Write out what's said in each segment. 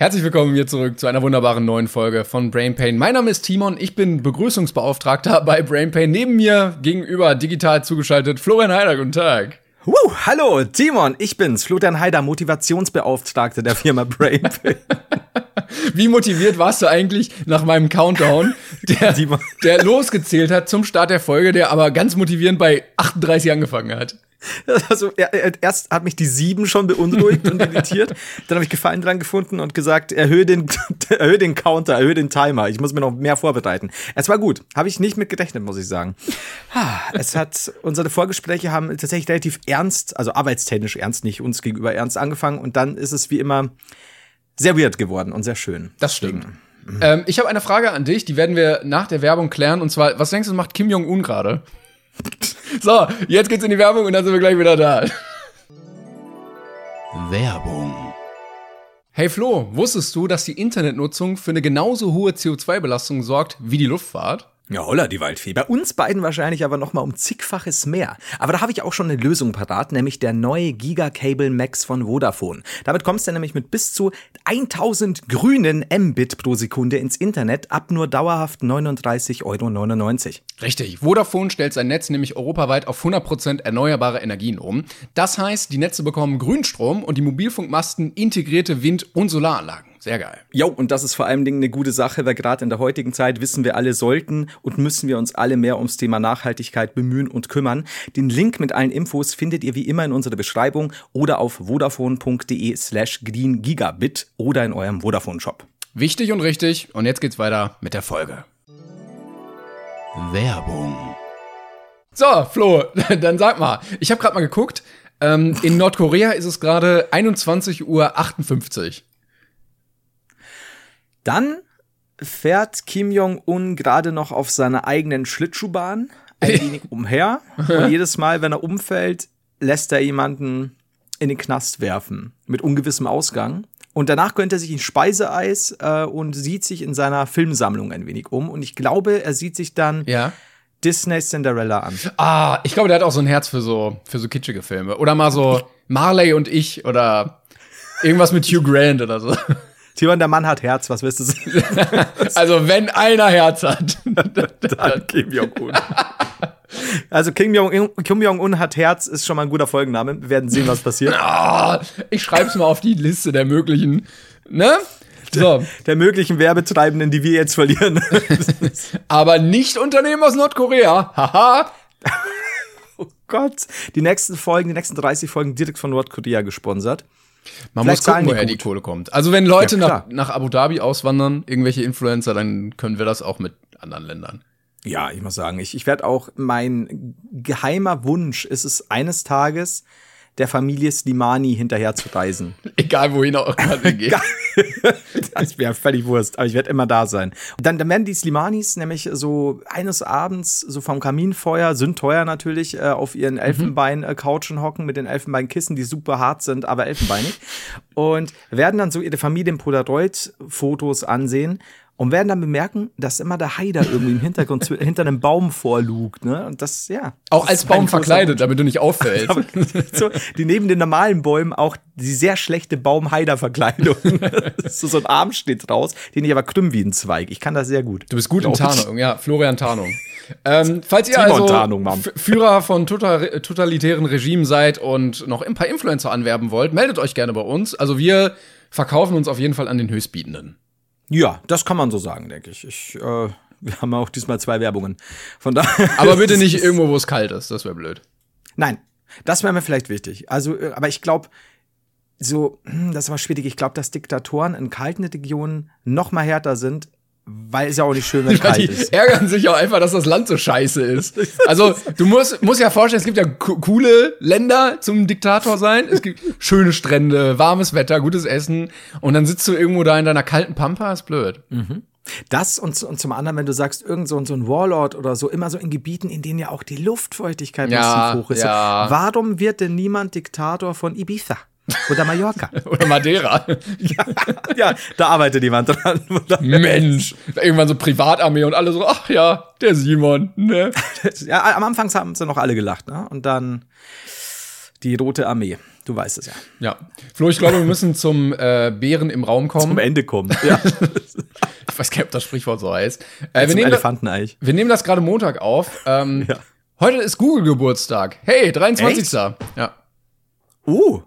Herzlich willkommen hier zurück zu einer wunderbaren neuen Folge von Brain Pain. Mein Name ist Timon, ich bin Begrüßungsbeauftragter bei Brain Pain. Neben mir gegenüber digital zugeschaltet Florian Heider, guten Tag. Woo, hallo, Timon, ich bin's, Florian Heider, Motivationsbeauftragter der Firma Brain Pain. Wie motiviert warst du eigentlich nach meinem Countdown, der, der losgezählt hat zum Start der Folge, der aber ganz motivierend bei 38 angefangen hat? Also erst hat mich die sieben schon beunruhigt und irritiert. Dann habe ich Gefallen dran gefunden und gesagt, erhöhe den, erhöhe den Counter, erhöhe den Timer. Ich muss mir noch mehr vorbereiten. Es war gut. Habe ich nicht mit gerechnet, muss ich sagen. Es hat, unsere Vorgespräche haben tatsächlich relativ ernst, also arbeitstechnisch ernst, nicht uns gegenüber ernst angefangen. Und dann ist es wie immer sehr weird geworden und sehr schön. Das stimmt. Mhm. Ähm, ich habe eine Frage an dich, die werden wir nach der Werbung klären. Und zwar, was denkst du, macht Kim Jong-un gerade? So, jetzt geht's in die Werbung und dann sind wir gleich wieder da. Werbung. Hey Flo, wusstest du, dass die Internetnutzung für eine genauso hohe CO2-Belastung sorgt wie die Luftfahrt? Ja, holla, die Waldfee. Bei uns beiden wahrscheinlich aber noch mal um zigfaches mehr. Aber da habe ich auch schon eine Lösung parat, nämlich der neue Gigacable Max von Vodafone. Damit kommst du nämlich mit bis zu 1000 grünen Mbit pro Sekunde ins Internet ab nur dauerhaft 39,99 Euro. Richtig. Vodafone stellt sein Netz nämlich europaweit auf 100% erneuerbare Energien um. Das heißt, die Netze bekommen Grünstrom und die Mobilfunkmasten integrierte Wind- und Solaranlagen. Sehr geil. Jo, und das ist vor allem eine gute Sache, weil gerade in der heutigen Zeit wissen wir alle sollten und müssen wir uns alle mehr ums Thema Nachhaltigkeit bemühen und kümmern. Den Link mit allen Infos findet ihr wie immer in unserer Beschreibung oder auf vodafone.de slash greengigabit oder in eurem Vodafone-Shop. Wichtig und richtig. Und jetzt geht's weiter mit der Folge. Werbung. So, Flo, dann sag mal. Ich habe gerade mal geguckt. Ähm, in Nordkorea ist es gerade 21.58 Uhr. Dann fährt Kim Jong-un gerade noch auf seiner eigenen Schlittschuhbahn ein wenig umher. Und jedes Mal, wenn er umfällt, lässt er jemanden in den Knast werfen. Mit ungewissem Ausgang. Und danach gönnt er sich ein Speiseeis äh, und sieht sich in seiner Filmsammlung ein wenig um. Und ich glaube, er sieht sich dann ja. Disney Cinderella an. Ah, ich glaube, der hat auch so ein Herz für so, für so kitschige Filme. Oder mal so Marley und ich oder irgendwas mit Hugh Grant oder so. Timon, der Mann hat Herz, was wirst du sagen? also, wenn einer Herz hat, dann Kim Jong-un. Also Kim Jong-un Jong hat Herz, ist schon mal ein guter Folgenname. Wir werden sehen, was passiert. Oh, ich schreib's mal auf die Liste der möglichen, ne? So. Der, der möglichen Werbetreibenden, die wir jetzt verlieren. Aber nicht Unternehmen aus Nordkorea. Haha. oh Gott. Die nächsten Folgen, die nächsten 30 Folgen direkt von Nordkorea gesponsert. Man Vielleicht muss gucken, woher die Kohle kommt. Also wenn Leute ja, nach, nach Abu Dhabi auswandern, irgendwelche Influencer, dann können wir das auch mit anderen Ländern. Ja, ich muss sagen, ich, ich werde auch, mein geheimer Wunsch ist es eines Tages, der Familie Slimani hinterher zu reisen. Egal wohin auch immer sie geht. das wäre völlig Wurst, aber ich werde immer da sein. Und dann, dann werden die Slimanis nämlich so eines Abends so vom Kaminfeuer, sind teuer natürlich, äh, auf ihren mhm. Elfenbein-Couchen hocken mit den Elfenbeinkissen, die super hart sind, aber elfenbeinig. Und werden dann so ihre Familien-Polaroid-Fotos ansehen und werden dann bemerken, dass immer der Haider irgendwie im Hintergrund hinter einem Baum vorlugt, ne? Und das, ja. Auch als Baum verkleidet, damit du nicht auffällst. so, die neben den normalen Bäumen auch die sehr schlechte Baum-Haider-Verkleidung. so, so ein Arm steht raus, den ich aber krümm wie ein Zweig. Ich kann das sehr gut. Du bist gut in Tarnung, ja. Florian Tarnung. Ähm, falls ihr also Führer von total, totalitären Regimen seid und noch ein paar Influencer anwerben wollt, meldet euch gerne bei uns. Also wir verkaufen uns auf jeden Fall an den Höchstbietenden. Ja, das kann man so sagen, denke ich. ich äh, wir haben auch diesmal zwei Werbungen. Von daher. Aber bitte nicht irgendwo, wo es kalt ist. Das wäre blöd. Nein, das wäre mir vielleicht wichtig. Also, äh, aber ich glaube, so, hm, das war schwierig. Ich glaube, dass Diktatoren in kalten Regionen noch mal härter sind weil es ja auch nicht schön, wenn es kalt ist. ärgern sich auch einfach, dass das Land so scheiße ist. Also, du musst, musst ja vorstellen, es gibt ja coole Länder zum Diktator sein. Es gibt schöne Strände, warmes Wetter, gutes Essen. Und dann sitzt du irgendwo da in deiner kalten Pampa, ist blöd. Mhm. Das und, und zum anderen, wenn du sagst, irgend so, so ein Warlord oder so, immer so in Gebieten, in denen ja auch die Luftfeuchtigkeit ja, hoch ist. Ja. Warum wird denn niemand Diktator von Ibiza? Oder Mallorca. Oder Madeira. ja, ja, da arbeitet jemand dran. Mensch. Irgendwann so Privatarmee und alle so, ach ja, der Simon, ne? ja, am Anfang haben sie noch alle gelacht, ne? Und dann die Rote Armee. Du weißt es ja. Ja. Flo, ich glaube, wir müssen zum äh, Bären im Raum kommen. Zum Ende kommen. Ja. ich weiß gar nicht, ob das Sprichwort so heißt. Äh, wir, nehmen Elefanteneich. wir nehmen das gerade Montag auf. Ähm, Ja. Heute ist Google Geburtstag. Hey, 23. Ja. Uh.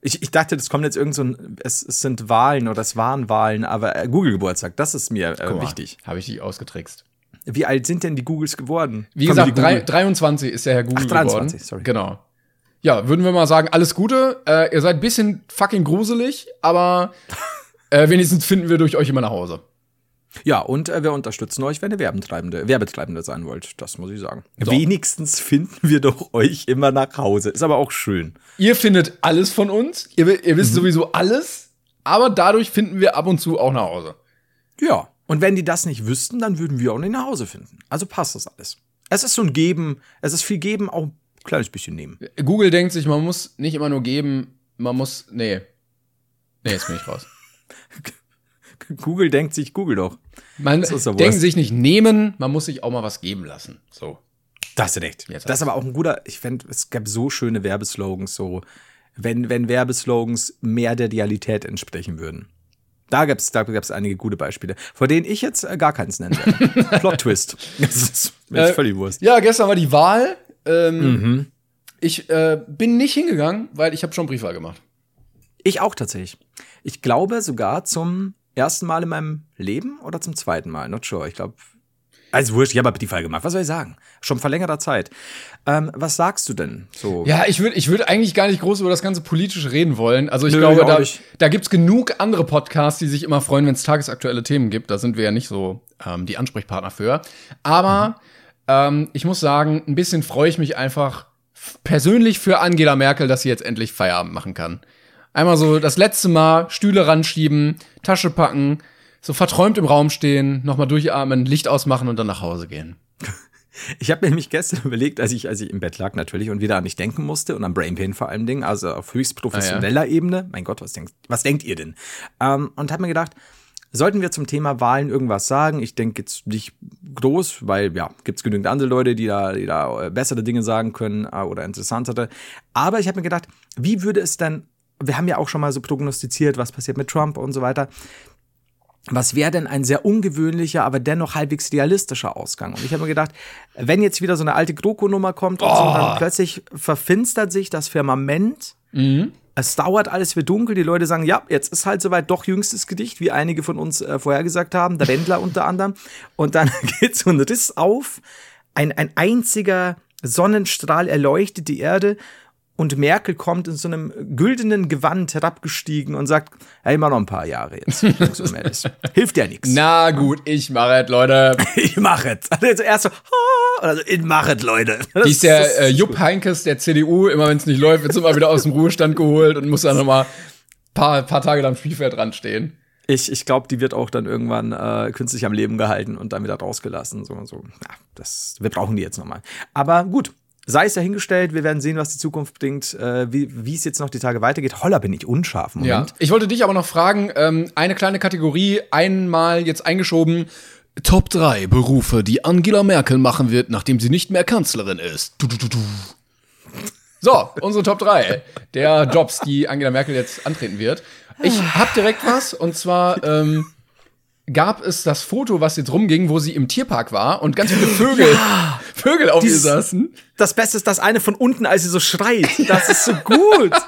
Ich, ich dachte, das kommt jetzt irgend so ein, es, es sind Wahlen oder es waren Wahlen, aber äh, Google-Geburtstag, das ist mir äh, wichtig. Habe ich dich ausgetrickst. Wie alt sind denn die Googles geworden? Wie Family gesagt, drei, Google. 23 ist der Herr Google Ach, 23, geworden. sorry. Genau. Ja, würden wir mal sagen, alles Gute. Äh, ihr seid ein bisschen fucking gruselig, aber äh, wenigstens finden wir durch euch immer nach Hause. Ja, und äh, wir unterstützen euch, wenn ihr Werbetreibende, Werbetreibende sein wollt. Das muss ich sagen. So. Wenigstens finden wir doch euch immer nach Hause. Ist aber auch schön. Ihr findet alles von uns. Ihr, ihr Mhm. wisst sowieso alles, aber dadurch finden wir ab und zu auch nach Hause. Ja. Und wenn die das nicht wüssten, dann würden wir auch nicht nach Hause finden. Also passt das alles. Es ist so ein Geben, es ist viel Geben, auch ein kleines bisschen nehmen. Google denkt sich, man muss nicht immer nur geben, man muss. Nee. Nee, jetzt bin ich raus. Google denkt sich, Google doch. Man ist denkt sich nicht nehmen, man muss sich auch mal was geben lassen. So. Da hast du recht. Jetzt das ist aber auch ein guter, ich finde, es gab so schöne Werbeslogans, so, wenn, wenn Werbeslogans mehr der Realität entsprechen würden. Da gab es da gab's einige gute Beispiele, vor denen ich jetzt äh, gar keins nennen werde. Plot Twist. Das ist mir Äh, völlig Wurst. Ja, gestern war die Wahl. Ähm, Mhm. Ich äh, bin nicht hingegangen, weil ich habe schon Briefwahl gemacht. Ich auch tatsächlich. Ich glaube sogar zum ersten Mal in meinem Leben oder zum zweiten Mal. Not sure. Ich glaube. Also wurscht, ich habe die Fall gemacht. Was soll ich sagen? Schon vor längerer Zeit. Ähm, was sagst du denn? So. Ja, ich würde ich würd eigentlich gar nicht groß über das ganze Politische reden wollen. Also ich Nö, glaube, da, nicht. da gibt's genug andere Podcasts, die sich immer freuen, wenn es tagesaktuelle Themen gibt. Da sind wir ja nicht so ähm, die Ansprechpartner für. Aber ähm, ich muss sagen, ein bisschen freue ich mich einfach persönlich für Angela Merkel, dass sie jetzt endlich Feierabend machen kann. Einmal so das letzte Mal Stühle ranschieben, Tasche packen, so verträumt im Raum stehen, nochmal durchatmen, Licht ausmachen und dann nach Hause gehen. Ich habe mir nämlich gestern überlegt, als ich, als ich im Bett lag natürlich und wieder an mich denken musste und an Brain Pain vor allem Dingen, also auf höchst professioneller Ebene. Mein Gott, was denkt, was denkt ihr denn? Ähm, und habe mir gedacht, sollten wir zum Thema Wahlen irgendwas sagen? Ich denke jetzt nicht groß, weil ja, gibt's genügend andere Leute, die da, die da äh, bessere Dinge sagen können äh, oder interessantere. Aber ich habe mir gedacht, wie würde es denn, wir haben ja auch schon mal so prognostiziert, was passiert mit Trump und so weiter was wäre denn ein sehr ungewöhnlicher, aber dennoch halbwegs realistischer Ausgang? Und ich habe mir gedacht, wenn jetzt wieder so eine alte GroKo-Nummer kommt und so, dann plötzlich verfinstert sich das Firmament. Es dauert, alles wird dunkel. Die Leute sagen, ja, jetzt ist halt soweit doch jüngstes Gedicht, wie einige von uns äh, vorhergesagt haben, der Wendler unter anderem. Und dann geht so ein Riss auf, ein, ein einziger Sonnenstrahl erleuchtet die Erde und Merkel kommt in so einem güldenen Gewand herabgestiegen und sagt, hey, mal noch ein paar Jahre jetzt. Hilft ja nichts. Na gut, ich mache es, Leute. Ich mache es. Also erst so, oder so, ich mache es, Leute. Das Die ist der äh, Jupp Heinkes der CDU, immer wenn es nicht läuft, wird immer wieder aus dem Ruhestand geholt und muss dann nochmal paar, paar Tage am Spielfeld dran stehen. Ich, ich glaube, die wird auch dann irgendwann äh, künstlich am Leben gehalten und dann wieder rausgelassen. So so. Ja, das, wir brauchen die jetzt nochmal. Aber gut, sei es dahingestellt. Wir werden sehen, was die Zukunft bringt, äh, wie es jetzt noch die Tage weitergeht. Holla, bin ich unscharf. im Ja. Moment. Ich wollte dich aber noch fragen, ähm, eine kleine Kategorie, einmal jetzt eingeschoben. Top 3 Berufe, die Angela Merkel machen wird, nachdem sie nicht mehr Kanzlerin ist. Du, du, du, du. So, unsere Top 3 der Jobs, die Angela Merkel jetzt antreten wird. Ich hab direkt was, und zwar ähm, gab es das Foto, was jetzt rumging, wo sie im Tierpark war und ganz viele Vögel, Vögel auf ihr Dieses- saßen. Das Beste ist das eine von unten, als sie so schreit. Das ist so gut.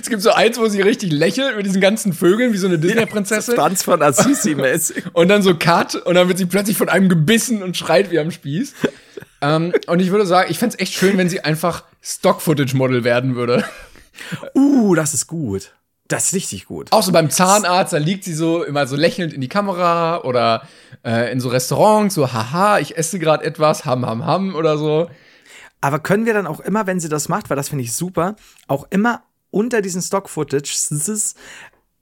Es gibt so eins, wo sie richtig lächelt mit diesen ganzen Vögeln, wie so eine Disney-Prinzessin. Franz von Assisi-mäßig. Und dann so Cut und dann wird sie plötzlich von einem gebissen und schreit wie am Spieß. ähm, und ich würde sagen, ich fände echt schön, wenn sie einfach Stock-Footage-Model werden würde. Uh, das ist gut. Das ist richtig gut. Auch so beim Zahnarzt, da liegt sie so immer so lächelnd in die Kamera oder äh, in so Restaurants, so haha, ich esse gerade etwas, ham, ham, ham oder so. Aber können wir dann auch immer, wenn sie das macht, weil das finde ich super, auch immer unter diesen Stock-Footage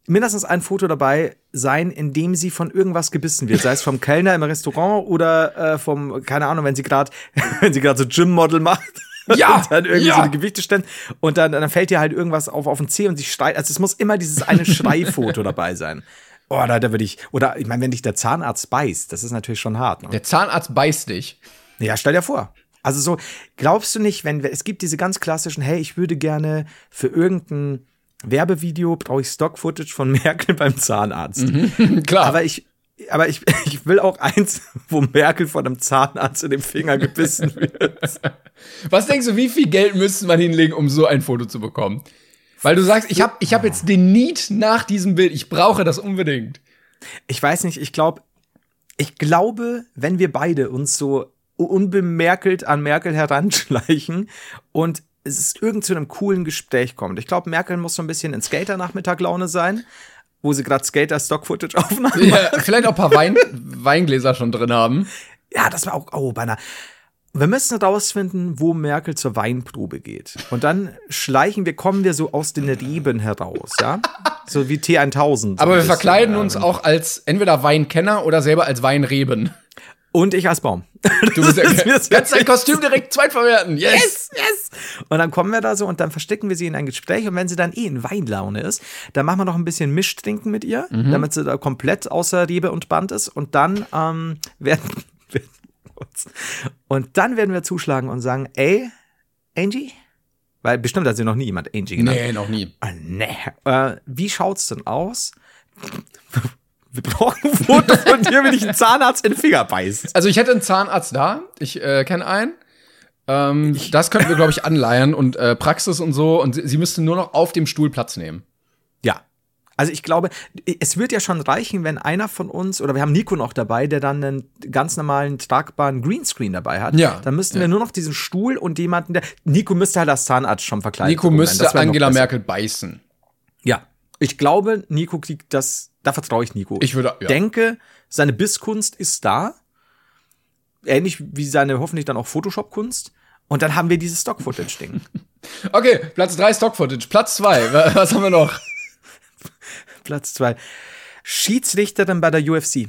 mindestens ein Foto dabei sein, in dem sie von irgendwas gebissen wird, sei es vom Kellner im Restaurant oder äh, vom, keine Ahnung, wenn sie gerade, wenn sie gerade so Gym-Model macht. Ja, und dann irgendwie ja. so die Gewichte stemmt und dann, dann fällt ihr halt irgendwas auf, auf den Zeh und sie schreit. Also es muss immer dieses eine Schreifoto dabei sein. Oh, da, da würde ich, oder ich meine, wenn dich der Zahnarzt beißt, das ist natürlich schon hart. Ne? Der Zahnarzt beißt dich. Ja, stell dir vor. Also so, glaubst du nicht, wenn wir, es gibt diese ganz klassischen, hey, ich würde gerne für irgendein Werbevideo brauche ich Stock-Footage von Merkel beim Zahnarzt. Mhm, klar. Aber ich, aber ich, ich will auch eins, wo Merkel von einem Zahnarzt in den Finger gebissen wird. Was denkst du, wie viel Geld müsste man hinlegen, um so ein Foto zu bekommen? Weil du sagst, ich habe ich hab jetzt den Need nach diesem Bild. Ich brauche das unbedingt. Ich weiß nicht, ich glaube, ich glaube, wenn wir beide uns so unbemerkelt an Merkel heranschleichen und es ist irgend zu einem coolen Gespräch kommt. Ich glaube, Merkel muss so ein bisschen in Skater-Nachmittag-Laune sein, wo sie gerade Skater-Stock-Footage aufnahmen. Ja, vielleicht auch ein paar Wein, Weingläser schon drin haben. Ja, das war auch, oh, beinahe. Wir müssen rausfinden, wo Merkel zur Weinprobe geht. Und dann schleichen wir, kommen wir so aus den Reben heraus, ja? So wie T1000. Aber wir verkleiden uns auch als entweder Weinkenner oder selber als Weinreben. Und ich als Baum. Du bist ja, kannst dein Kostüm direkt zweitverwerten. Yes! yes. Und dann kommen wir da so und dann verstecken wir sie in ein Gespräch und wenn sie dann eh in Weinlaune ist, dann machen wir noch ein bisschen Mischtrinken mit ihr, damit sie da komplett außer Rebe und Band ist und dann ähm, werden, werden uns- und dann werden wir zuschlagen und sagen, ey, Angie? Weil bestimmt hat sie noch nie jemand Angie genannt. Nee, noch nie. Ah, nee. Äh, wie schaut's denn aus? Wir brauchen ein Foto von dir, wenn ich einen Zahnarzt in den Finger beißt. Also ich hätte einen Zahnarzt da. Ich äh, kenne einen. Ähm, das könnten wir, glaube ich, anleihen und äh, Praxis und so. Und sie, sie müsste nur noch auf dem Stuhl Platz nehmen. Ja. Also ich glaube, es wird ja schon reichen, wenn einer von uns, oder wir haben Nico noch dabei, der dann einen ganz normalen tragbaren Greenscreen dabei hat. Ja. Dann müssten Ja. wir nur noch diesen Stuhl und jemanden, der. Nico müsste halt als Zahnarzt schon verkleidet Nico müsste Angela. Merkel beißen. Ja. Ich glaube, Nico kriegt das, da vertraue ich Nico. Ich würde- ja. denke, seine Bisskunst ist da. Ähnlich wie seine hoffentlich dann auch Photoshop-Kunst. Und dann haben wir dieses Stock-Footage-Ding. Okay, Platz 3 Stock-Footage. Platz 2, was haben wir noch? Platz zwei. Schiedsrichterin bei der UFC.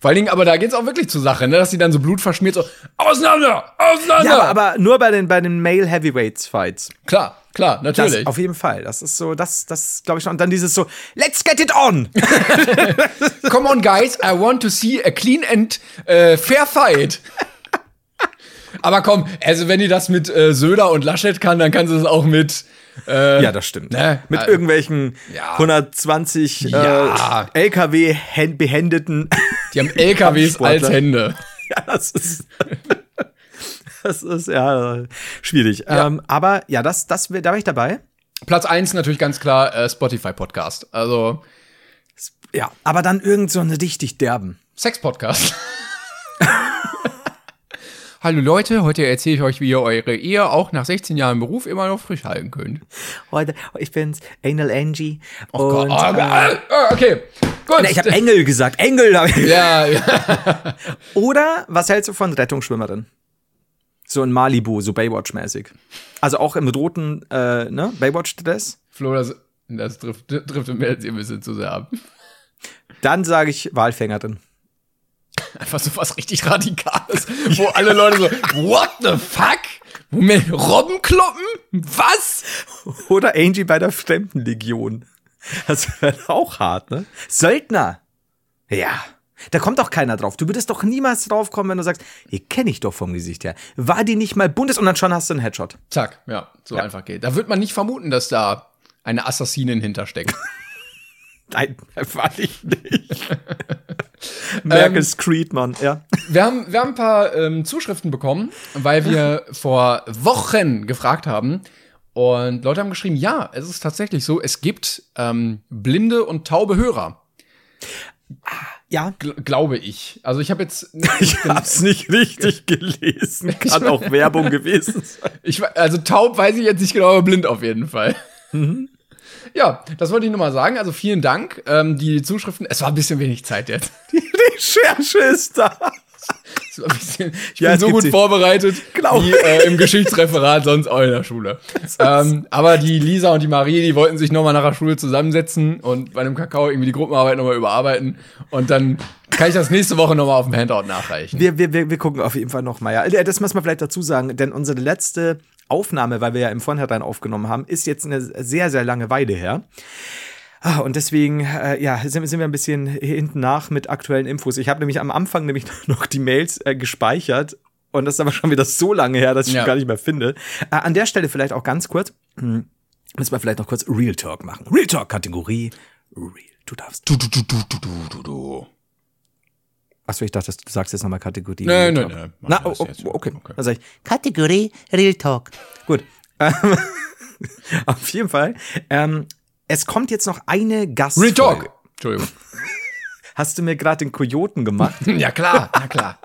Vor allen Dingen, aber da geht's auch wirklich zur Sache, ne? dass sie dann so blutverschmiert so auseinander, auseinander. Ja, aber, aber nur bei den, bei den Male Heavyweights Fights. klar, klar, Das, natürlich. auf jeden Fall. Das ist so, das, das glaube ich schon. Und dann dieses so, let's get it on! Come on, guys, I want to see a clean and äh, fair fight. Aber komm, also wenn die das mit äh, Söder und Laschet kann, dann kann sie es auch mit. Äh, ja, das stimmt. Ne? Mit Äh, irgendwelchen ja. 120 Ja. äh, LKW-behändeten. Die haben LKWs als Hände. ja, das ist. Das ist ja schwierig. Ja. Ähm, aber ja, das, das, da war ich dabei. Platz 1 natürlich ganz klar äh, Spotify-Podcast. Also Ja, aber dann irgend so einen richtig derben. Sex-Podcast. Hallo Leute, heute erzähle ich euch, wie ihr eure Ehe auch nach 16 Jahren Beruf immer noch frisch halten könnt. Heute, ich bin's, Anal Angie. Oh Gott, oh, äh, okay, gut. Nee, ich habe Engel gesagt. Engel. ja, ja. Oder was hältst du von Rettungsschwimmerin? So in Malibu, so Baywatch-mäßig. Also auch im roten äh, ne? Baywatch-Dress. Flo, das, das trifft, trifft mir jetzt ein bisschen zu sehr ab. Dann sage ich Walfängerin. Einfach so was richtig Radikales, wo alle Leute so, what the fuck? Moment, Robbenkloppen? Was? Oder Angie bei der Fremdenlegion. Das wäre auch hart, ne? Söldner. Ja. Da kommt doch keiner drauf. Du würdest doch niemals drauf kommen, wenn du sagst, die kenne ich doch vom Gesicht her. War die nicht mal Bundes und dann schon hast du einen Headshot. Zack, ja, so Ja. einfach geht. Da wird man nicht vermuten, dass da eine Assassinin hintersteckt. Nein, war ich nicht. Merkels Creed, Mann, ja. Wir haben, wir haben ein paar ähm, Zuschriften bekommen, weil wir vor Wochen gefragt haben. Und Leute haben geschrieben, ja, es ist tatsächlich so, es gibt ähm, blinde und taube Hörer. Ja, Gl glaube ich. Also ich habe jetzt. Ich hab's nicht richtig gelesen. Kann auch Werbung gewesen sein. Ich, also taub weiß ich jetzt nicht genau, aber blind auf jeden Fall. Mhm. Ja, das wollte ich nur mal sagen. Also vielen Dank. Ähm, die Zuschriften, es war ein bisschen wenig Zeit jetzt. Die Recherche ist da. Bisschen, ich Ja, bin so gut sie. vorbereitet wie äh, im Geschichtsreferat, sonst auch in der Schule. ähm, aber die Lisa und die Marie, die wollten sich nochmal nach der Schule zusammensetzen und bei einem Kakao irgendwie die Gruppenarbeit nochmal überarbeiten. Und dann kann ich das nächste Woche nochmal auf dem Handout nachreichen. Wir, wir, wir, wir gucken auf jeden Fall noch mal. Ja. Das muss man vielleicht dazu sagen, denn unsere letzte Aufnahme, weil wir ja im Vornherein aufgenommen haben, ist jetzt eine sehr, sehr lange Weile her. Ah, Und deswegen, äh, ja, sind, sind wir ein bisschen hinten nach mit aktuellen Infos. Ich habe nämlich am Anfang nämlich noch die Mails äh, gespeichert Und das ist aber schon wieder so lange her, dass ich Ja. gar nicht mehr finde. Äh, an der Stelle vielleicht auch ganz kurz, hm, müssen wir vielleicht noch kurz Real Talk machen. Real Talk Kategorie. Real. Du darfst. Du, du, du, du, du, du, du. Achso, ich dachte, du sagst jetzt nochmal Kategorie. Talk. nee, mach Na, oh, oh, okay. Okay. Sag ich, Kategorie Real Talk. gut. Ähm, Auf jeden Fall. Ähm, es kommt jetzt noch eine Gastfolge. Real Talk. Entschuldigung. Hast du mir gerade den Kojoten gemacht? Ja, klar, na klar.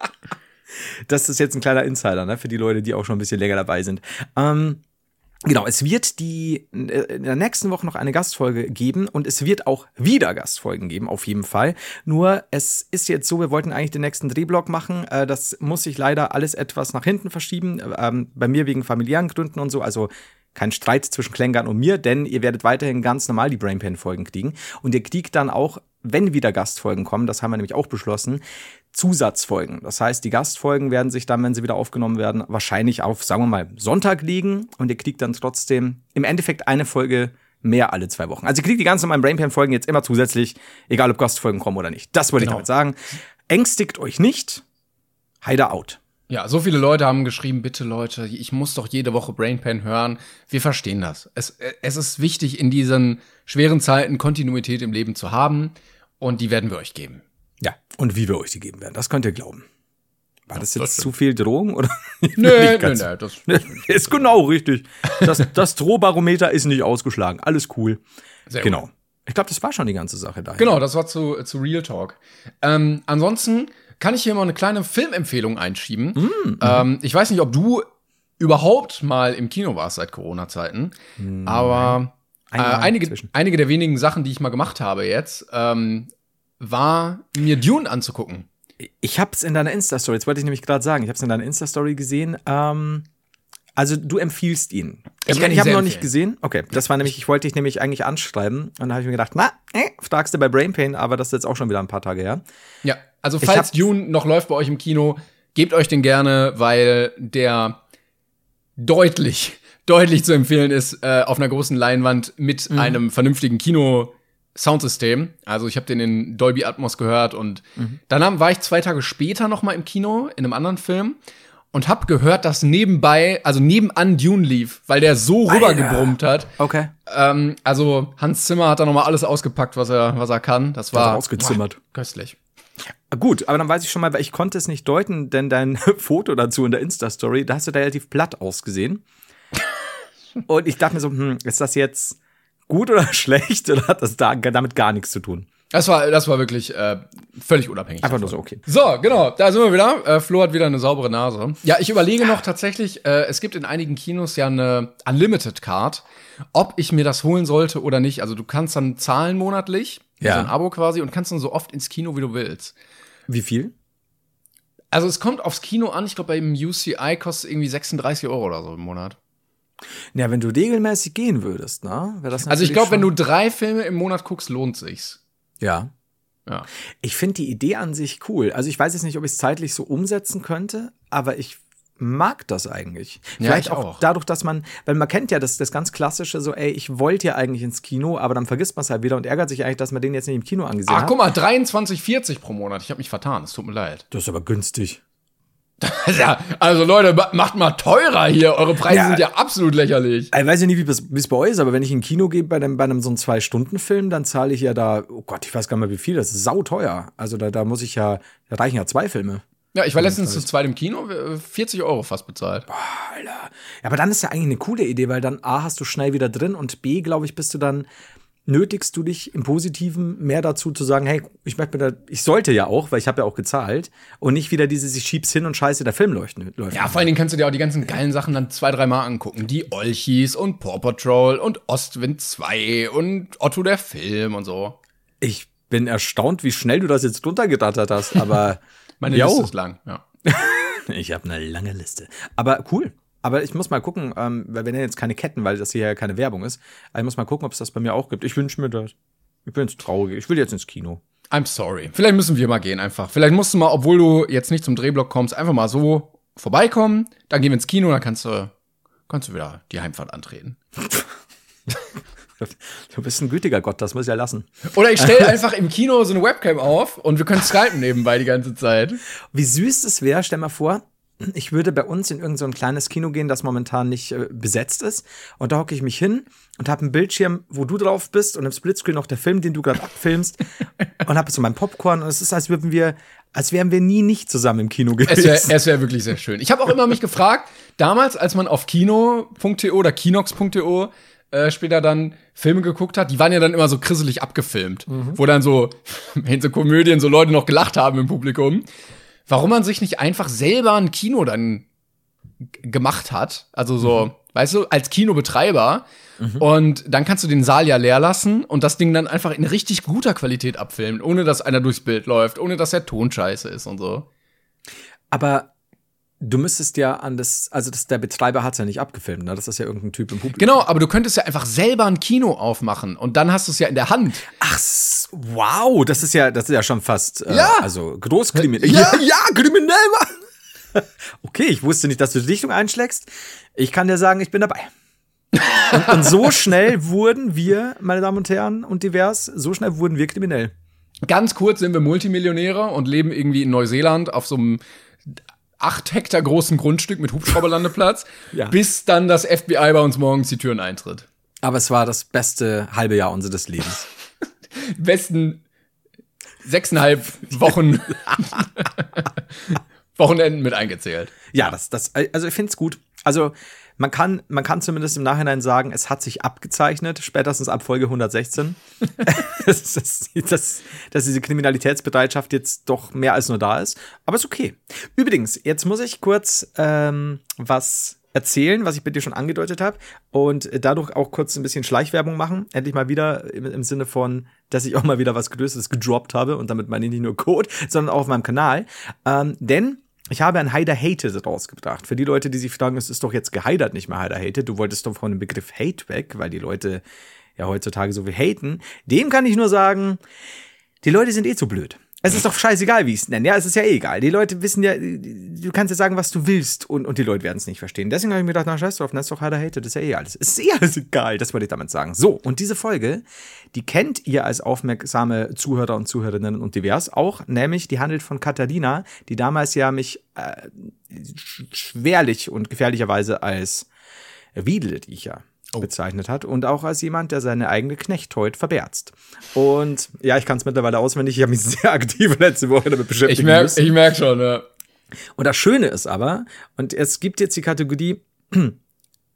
Das ist jetzt ein kleiner Insider, ne, für die Leute, die auch schon ein bisschen länger dabei sind. Ähm, genau, es wird die äh, in der nächsten Woche noch eine Gastfolge geben und es wird auch wieder Gastfolgen geben, auf jeden Fall. Nur es ist jetzt so, wir wollten eigentlich den nächsten Drehblock machen. Äh, das muss sich leider alles etwas nach hinten verschieben. Ähm, bei mir wegen familiären Gründen und so. Also kein Streit zwischen Klängern und mir, denn ihr werdet weiterhin ganz normal die Brainpan-Folgen kriegen. Und ihr kriegt dann auch, wenn wieder Gastfolgen kommen, das haben wir nämlich auch beschlossen, Zusatzfolgen. Das heißt, die Gastfolgen werden sich dann, wenn sie wieder aufgenommen werden, wahrscheinlich auf, sagen wir mal, Sonntag liegen und ihr kriegt dann trotzdem im Endeffekt eine Folge mehr alle zwei Wochen. Also ihr kriegt die ganz normalen Brainpan-Folgen jetzt immer zusätzlich, egal ob Gastfolgen kommen oder nicht. Das wollte Genau. ich damit sagen. Ängstigt euch nicht. Heider out. Ja, so viele Leute haben geschrieben, bitte Leute, ich muss doch jede Woche Brainpan hören. Wir verstehen das. Es, es ist wichtig, in diesen schweren Zeiten Kontinuität im Leben zu haben. Und die werden wir euch geben. Ja, und wie wir euch die geben werden, das könnt ihr glauben. War das das jetzt stimmt. zu viel Drohung oder? Nö, nö, nö, das, ist genau richtig. Das, das Drohbarometer ist nicht ausgeschlagen. Alles cool. Sehr genau. gut. Ich glaube, das war schon die ganze Sache da. Genau, das war zu, zu Real Talk. Ähm, ansonsten kann ich hier mal eine kleine Filmempfehlung einschieben. ähm, ich weiß nicht, ob du überhaupt mal im Kino warst seit Corona-Zeiten, aber äh, einige, einige der wenigen Sachen, die ich mal gemacht habe jetzt, ähm, war mir Dune anzugucken. Ich hab's in deiner Insta-Story, jetzt wollte ich nämlich gerade sagen, ich hab's in deiner Insta-Story gesehen. Ähm, also du empfiehlst ihn. Ich Ich, ich, habe ihn noch nicht gesehen. Okay, das war nämlich, ich wollte dich nämlich eigentlich anschreiben und dann habe ich mir gedacht, na, äh, fragst du bei Brain Pain, aber das ist jetzt auch schon wieder ein paar Tage her. Ja, also falls Dune noch läuft bei euch im Kino, gebt euch den gerne, weil der deutlich, deutlich zu empfehlen ist äh, auf einer großen Leinwand mit Mhm. einem vernünftigen Kino. Soundsystem. Also ich habe den in Dolby Atmos gehört und Mhm. dann war ich zwei Tage später noch mal im Kino in einem anderen Film und habe gehört, dass nebenbei, also nebenan Dune lief, weil der so rübergebrummt hat. Okay. Ähm, also Hans Zimmer hat da noch mal alles ausgepackt, was er, was er kann. Das war er ausgezimmert. Boah, köstlich. Gut, aber dann weiß ich schon mal, weil ich konnte es nicht deuten, denn dein Foto dazu in der Insta-Story, da hast du da relativ platt ausgesehen. Und ich dachte mir so, hm, ist das jetzt gut oder schlecht oder hat das da, damit gar nichts zu tun? Das war, das war wirklich äh, völlig unabhängig. Einfach davon. nur so, okay. So, genau, da sind wir wieder. Äh, Flo hat wieder eine saubere Nase. Ja, ich überlege noch tatsächlich, äh, es gibt in einigen Kinos ja eine Unlimited Card, ob ich mir das holen sollte oder nicht. Also du kannst dann zahlen monatlich, Ja. so ein Abo quasi, und kannst dann so oft ins Kino, wie du willst. Wie viel? Also es kommt aufs Kino an, ich glaube beim UCI kostet es irgendwie 36 Euro oder so im Monat. Ja, wenn du regelmäßig gehen würdest, ne? Wäre das Also ich glaube, wenn du drei Filme im Monat guckst, lohnt sich's. Ja. Ja. Ich finde die Idee an sich cool. Also ich weiß jetzt nicht, ob ich es zeitlich so umsetzen könnte, aber ich mag das eigentlich. Ja, Vielleicht ich auch, auch. dadurch, dass man, weil man kennt ja das, das ganz klassische, so, ey, ich wollte ja eigentlich ins Kino, aber dann vergisst man es halt wieder und ärgert sich eigentlich, dass man den jetzt nicht im Kino angesehen Ach, hat. guck mal, 23,40 pro Monat. Ich habe mich vertan, es tut mir leid. Das ist aber günstig. Ja, also Leute, ma- macht mal teurer hier. Eure Preise Ja. sind ja absolut lächerlich. Ich weiß ja nicht, wie es bei euch ist, aber wenn ich in ein Kino gehe bei einem, bei einem so einem Zwei-Stunden-Film, dann zahle ich ja da, oh Gott, ich weiß gar nicht mehr wie viel, das ist sauteuer. Also da, da muss ich ja, da reichen ja zwei Filme. Ja, ich war letztens zu zweit im Kino, äh, 40 Euro fast bezahlt. Alter. Ja, aber dann ist ja eigentlich eine coole Idee, weil dann A hast du schnell wieder drin und B, glaube ich, bist du dann nötigst du dich im Positiven mehr dazu zu sagen, hey, ich möchte mir da, ich sollte ja auch, weil ich habe ja auch gezahlt und nicht wieder dieses, ich schieb's hin und scheiße, der Film läuft. läuft Ja, vor allen Dingen kannst du dir auch die ganzen geilen Sachen dann zwei, drei Mal angucken. Die Olchis und Paw Patrol und Ostwind 2 und Otto der Film und so. Ich bin erstaunt, wie schnell du das jetzt runtergerattert hast, aber Meine Jo. Liste ist lang, ja. ich habe eine lange Liste. Aber cool. Aber ich muss mal gucken, ähm, weil wir nennen jetzt keine Ketten, weil das hier ja keine Werbung ist. Aber ich muss mal gucken, ob es das bei mir auch gibt. Ich wünsche mir das. Ich bin jetzt traurig. Ich will jetzt ins Kino. I'm sorry. Vielleicht müssen wir mal gehen einfach. Vielleicht musst du mal, obwohl du jetzt nicht zum Drehblock kommst, einfach mal so vorbeikommen. Dann gehen wir ins Kino, dann kannst du, kannst du wieder die Heimfahrt antreten. Du bist ein gütiger Gott, das muss ich ja lassen. Oder ich stelle einfach im Kino so eine Webcam auf und wir können skypen nebenbei die ganze Zeit. Wie süß es wäre, stell mal vor, ich würde bei uns in irgendein so ein kleines Kino gehen, das momentan nicht äh, besetzt ist. Und da hocke ich mich hin und habe einen Bildschirm, wo du drauf bist und im Splitscreen noch der Film, den du gerade abfilmst. und habe so mein Popcorn. Und es ist, als würden wir, als wären wir nie nicht zusammen im Kino gewesen. Es wäre wär wirklich sehr schön. Ich habe auch immer mich gefragt, damals, als man auf kino.to oder kinox.to äh, später dann Filme geguckt hat, die waren ja dann immer so krisselig abgefilmt, wo dann so in so Komödien so Leute noch gelacht haben im Publikum. Warum man sich nicht einfach selber ein Kino dann gemacht hat, also so, weißt du, als Kinobetreiber. Und dann kannst du den Saal ja leer lassen und das Ding dann einfach in richtig guter Qualität abfilmen, ohne dass einer durchs Bild läuft, ohne dass der Ton scheiße ist und so. Aber du müsstest ja an das, also das, der Betreiber hat es ja nicht abgefilmt, ne? Das ist ja irgendein Typ im Publikum. Genau, aber du könntest ja einfach selber ein Kino aufmachen und dann hast du es ja in der Hand. Ach, wow, das ist ja, das ist ja schon fast, äh, Ja. also großkriminell. Ja. ja, kriminell, Mann. Okay, ich wusste nicht, dass du die Richtung einschlägst. Ich kann dir sagen, ich bin dabei. und, und so schnell wurden wir, meine Damen und Herren, und divers, so schnell wurden wir kriminell. Ganz kurz sind wir Multimillionäre und leben irgendwie in Neuseeland auf so einem acht Hektar großen Grundstück mit Hubschrauberlandeplatz, Ja. bis dann das FBI bei uns morgens die Türen eintritt. Aber es war das beste halbe Jahr unseres Lebens. Besten sechseinhalb Wochen Wochenenden mit eingezählt. Ja, das, das, also ich finde es gut. Also man kann, man kann zumindest im Nachhinein sagen, es hat sich abgezeichnet, spätestens ab Folge 116, dass, dass, dass, dass diese Kriminalitätsbereitschaft jetzt doch mehr als nur da ist. Aber ist okay. Übrigens, jetzt muss ich kurz ähm, was erzählen, was ich bei dir schon angedeutet habe und dadurch auch kurz ein bisschen Schleichwerbung machen. Endlich mal wieder im, im Sinne von, dass ich auch mal wieder was Größeres gedroppt habe und damit meine ich nicht nur Code, sondern auch auf meinem Kanal. Ähm, denn ich habe ein Heider Hated rausgebracht. Für die Leute, die sich fragen, es ist doch jetzt geheidert, nicht mehr Heider Hated. Du wolltest doch von dem Begriff Hate weg, weil die Leute ja heutzutage so viel haten. Dem kann ich nur sagen, die Leute sind eh zu blöd. Es ist doch scheißegal, wie ich es nenne. Ja, es ist ja eh egal. Die Leute wissen ja, du kannst ja sagen, was du willst und, und die Leute werden es nicht verstehen. Deswegen habe ich mir gedacht, na scheiß drauf, das ist doch Heider Hated, das ist ja eh alles. Es ist eh alles egal, das wollte ich damit sagen. So, und diese Folge, die kennt ihr als aufmerksame Zuhörer und Zuhörerinnen und divers auch, nämlich die handelt von Katharina, die damals ja mich äh, sch- schwerlich und gefährlicherweise als Wiedeldiecher bezeichnet hat und auch als jemand, der seine eigene Knechtheut verberzt. Und ja, ich kann es mittlerweile auswendig, ich habe mich sehr aktiv letzte Woche damit beschäftigt. Ich merke ich merk schon, ja. Und das Schöne ist aber, und es gibt jetzt die Kategorie,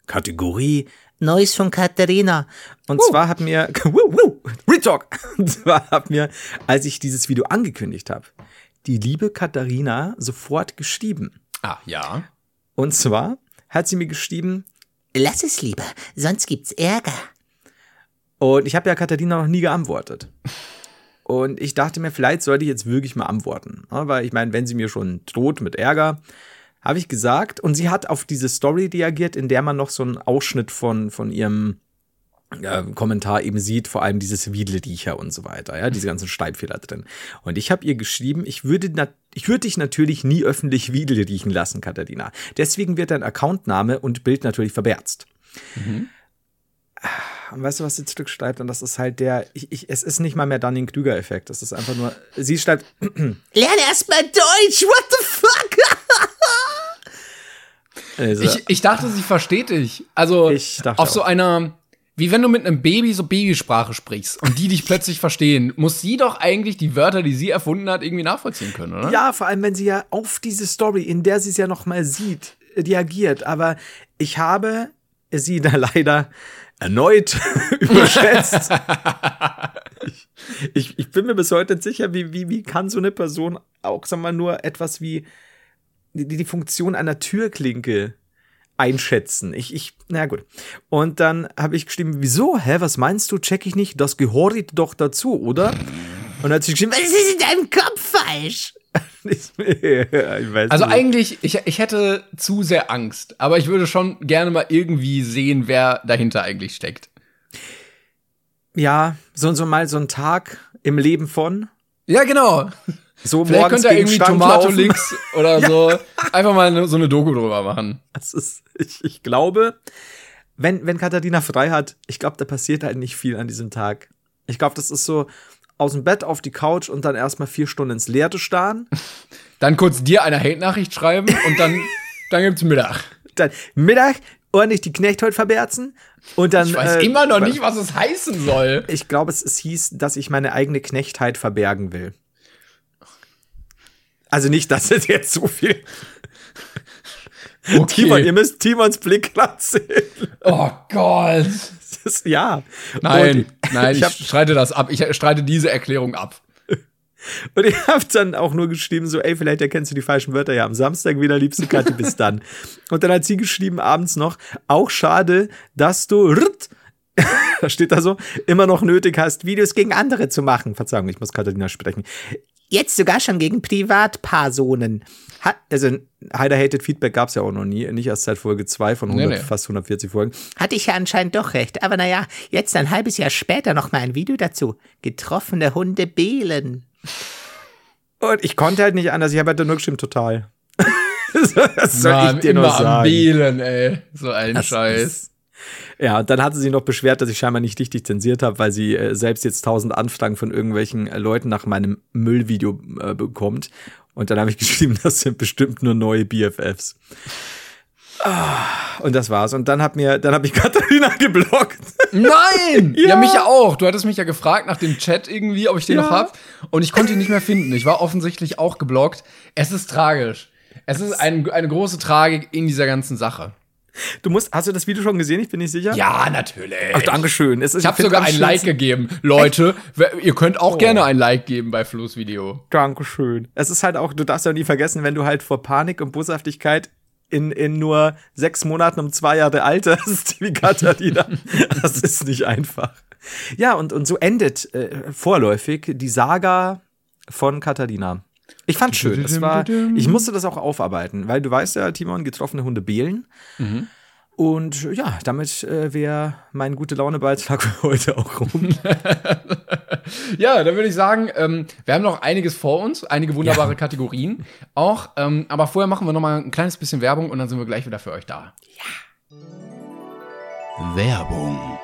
Kategorie, Neues von Katharina. und zwar hat mir, wuh, Retalk, und zwar hat mir, als ich dieses Video angekündigt habe, die liebe Katharina sofort geschrieben. Ah, ja. Und zwar hat sie mir geschrieben, Lass es lieber, sonst gibt's Ärger. Und ich habe ja Katharina noch nie geantwortet. Und ich dachte mir, vielleicht sollte ich jetzt wirklich mal antworten. Weil ich meine, wenn sie mir schon droht mit Ärger, habe ich gesagt. Und sie hat auf diese Story reagiert, in der man noch so einen Ausschnitt von, von ihrem äh, Kommentar eben sieht, vor allem dieses Wiedlediecher und so weiter, ja, diese ganzen Schreibfehler drin. Und ich habe ihr geschrieben, ich würde, ich würde dich natürlich nie öffentlich Wiedel riechen lassen, Katharina. Deswegen wird dein Accountname und Bild natürlich verberzt. Und weißt du, was sie zurückschreibt? Und das ist halt der, ich, ich, es ist nicht mal mehr Dunning-Klüger-Effekt. Das ist einfach nur, sie schreibt, Lern erst mal Deutsch, what the fuck? also, Ich, ich dachte, sie versteht dich. Also Ich dachte auf so einer, wie wenn du mit einem Baby so Babysprache sprichst und die dich plötzlich verstehen, muss sie doch eigentlich die Wörter, die sie erfunden hat, irgendwie nachvollziehen können, oder? ja, vor allem, wenn sie ja auf diese Story, in der sie es ja noch mal sieht, reagiert. Aber ich habe sie da leider erneut überschätzt. ich, ich, bin mir bis heute nicht sicher, wie, wie, wie kann so eine Person auch, sag mal, nur etwas wie die, die Funktion einer Türklinke einschätzen. Ich, ich, na gut. Und dann habe ich geschrieben, wieso? Hä, was meinst du? Check ich nicht. Das gehört doch dazu, oder? Und dann hat sie geschrieben, Was ist in deinem Kopf falsch? Also nicht. eigentlich, ich, ich hätte zu sehr Angst, aber ich würde schon gerne mal irgendwie sehen, wer dahinter eigentlich steckt. ja, so, so mal so ein Tag im Leben von. Ja, genau. So Vielleicht er gegen irgendwie Stand laufen. Tomato-Links oder so einfach mal so eine Doku drüber machen. Das ist, ich, ich glaube, wenn, wenn Katharina frei hat, ich glaube, da passiert halt nicht viel an diesem Tag. Ich glaube, das ist so aus dem Bett auf die Couch und dann erstmal vier Stunden ins Leere starren. Dann kurz dir eine Hate-Nachricht schreiben und dann, dann gibt's Mittag. Dann Mittag ordentlich die Knechthold verberzen und dann. Ich weiß äh, immer noch nicht, was es heißen soll. Ich glaube, es, es hieß, dass ich meine eigene Knechtheit verbergen will. Also nicht, dass es jetzt so viel. Okay. Timon, ihr müsst Timons Blickklatz sehen. Oh Gott. Das ist, ja. Nein, Und nein, ich, ich hab, streite das ab. Ich streite diese Erklärung ab. und ich habe dann auch nur geschrieben, so, ey, vielleicht erkennst du die falschen Wörter ja am Samstag wieder, liebste Kathi, bis dann. Und dann hat sie geschrieben abends noch, auch schade, dass du, rrt, da steht da so, immer noch nötig hast, Videos gegen andere zu machen. Verzeihung, ich muss Katharina sprechen. Jetzt sogar schon gegen Privatpersonen. Hat, also, Heider Hated Feedback gab's ja auch noch nie, nicht erst seit Folge 2 von 100, Nee, nee. fast 140 Folgen. Hatte ich ja anscheinend doch recht. Aber naja, jetzt ein halbes Jahr später noch mal ein Video dazu. Getroffene Hunde behlen. Und ich konnte halt nicht anders, ich habe halt nur geschrieben, total. Was soll Mann, ich dir noch am sagen? Wählen, ey. So ein Das Scheiß. ist- Ja, und dann hatte sie noch beschwert, dass ich scheinbar nicht richtig zensiert habe, weil sie äh, selbst jetzt tausend Anfragen von irgendwelchen äh, Leuten nach meinem Müllvideo äh, bekommt. Und dann habe ich geschrieben, das sind bestimmt nur neue BFFs. Ah, und das war's. Und dann hat mir, dann habe ich Katharina geblockt. Nein! ja. Ja. mich ja auch. Du hattest mich ja gefragt nach dem Chat irgendwie, ob ich den Ja. noch hab. Und ich konnte ihn nicht mehr finden. Ich war offensichtlich auch geblockt. Es ist tragisch. Es ist ein, eine große Tragik in dieser ganzen Sache. Du musst, hast du das Video schon gesehen? Ich bin nicht sicher. Ja, natürlich. Ach, Dankeschön. Es ist, Ich habe sogar ein Like gegeben. Leute, wer- ihr könnt auch gerne ein Like geben bei Flo's Video. Dankeschön. Es ist halt auch, du darfst ja nie vergessen, wenn du halt vor Panik und Boshaftigkeit in, in nur sechs Monaten um zwei Jahre alterst, wie Katharina. das ist nicht einfach. Ja, und, und so endet äh, vorläufig die Saga von Katharina. Ich fand schön. Es war, ich musste das auch aufarbeiten, weil du weißt ja, Timon, getroffene Hunde behlen. Und ja, damit äh, wäre mein gute Laune-Beitrag für heute auch rum. Ja, dann würde ich sagen, ähm, wir haben noch einiges vor uns, einige wunderbare Kategorien auch. Ähm, aber vorher machen wir noch mal ein kleines bisschen Werbung und dann sind wir gleich wieder für euch da. Werbung.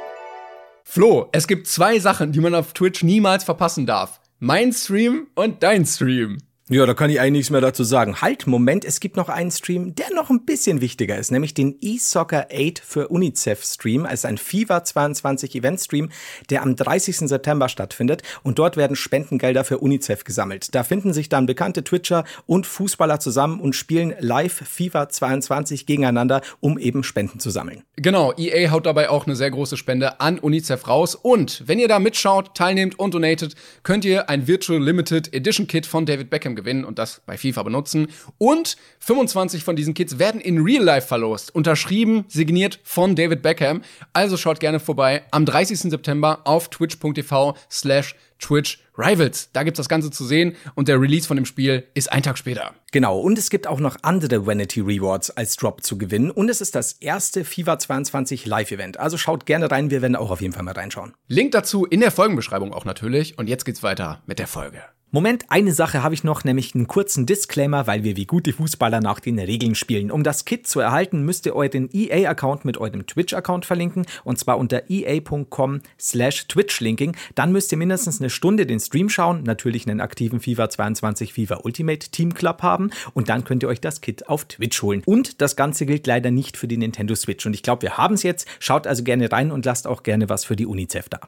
Flo, es gibt zwei Sachen, die man auf Twitch niemals verpassen darf. Mein Stream und dein Stream. Ja, da kann ich eigentlich nichts mehr dazu sagen. Halt, Moment, es gibt noch einen Stream, der noch ein bisschen wichtiger ist, nämlich den eSoccer 8 für UNICEF Stream, also ein FIFA 22 Event Stream, der am 30. September stattfindet und dort werden Spendengelder für UNICEF gesammelt. Da finden sich dann bekannte Twitcher und Fußballer zusammen und spielen live FIFA 22 gegeneinander, um eben Spenden zu sammeln. Genau, EA haut dabei auch eine sehr große Spende an UNICEF raus. Und wenn ihr da mitschaut, teilnehmt und donatet, könnt ihr ein Virtual Limited Edition Kit von David Beckham gewinnen und das bei FIFA benutzen. Und 25 von diesen Kits werden in Real Life verlost. Unterschrieben, signiert von David Beckham. Also schaut gerne vorbei am 30. September auf twitch.tv slash Twitch Rivals. Da gibt's das Ganze zu sehen und der Release von dem Spiel ist ein Tag später. Genau, und es gibt auch noch andere Vanity Rewards als Drop zu gewinnen. Und es ist das erste FIFA 22 Live-Event. Also schaut gerne rein, wir werden auch auf jeden Fall mal reinschauen. Link dazu in der Folgenbeschreibung auch natürlich. Und jetzt geht's weiter mit der Folge. Moment, eine Sache habe ich noch, nämlich einen kurzen Disclaimer, weil wir wie gute Fußballer nach den Regeln spielen. Um das Kit zu erhalten, müsst ihr euren EA-Account mit eurem Twitch-Account verlinken und zwar unter ea.com slash twitchlinking. Dann müsst ihr mindestens eine Stunde den Stream schauen, natürlich einen aktiven FIFA 22 FIFA Ultimate Team Club haben und dann könnt ihr euch das Kit auf Twitch holen. Und das Ganze gilt leider nicht für die Nintendo Switch und ich glaube, wir haben es jetzt. Schaut also gerne rein und lasst auch gerne was für die UNICEF da.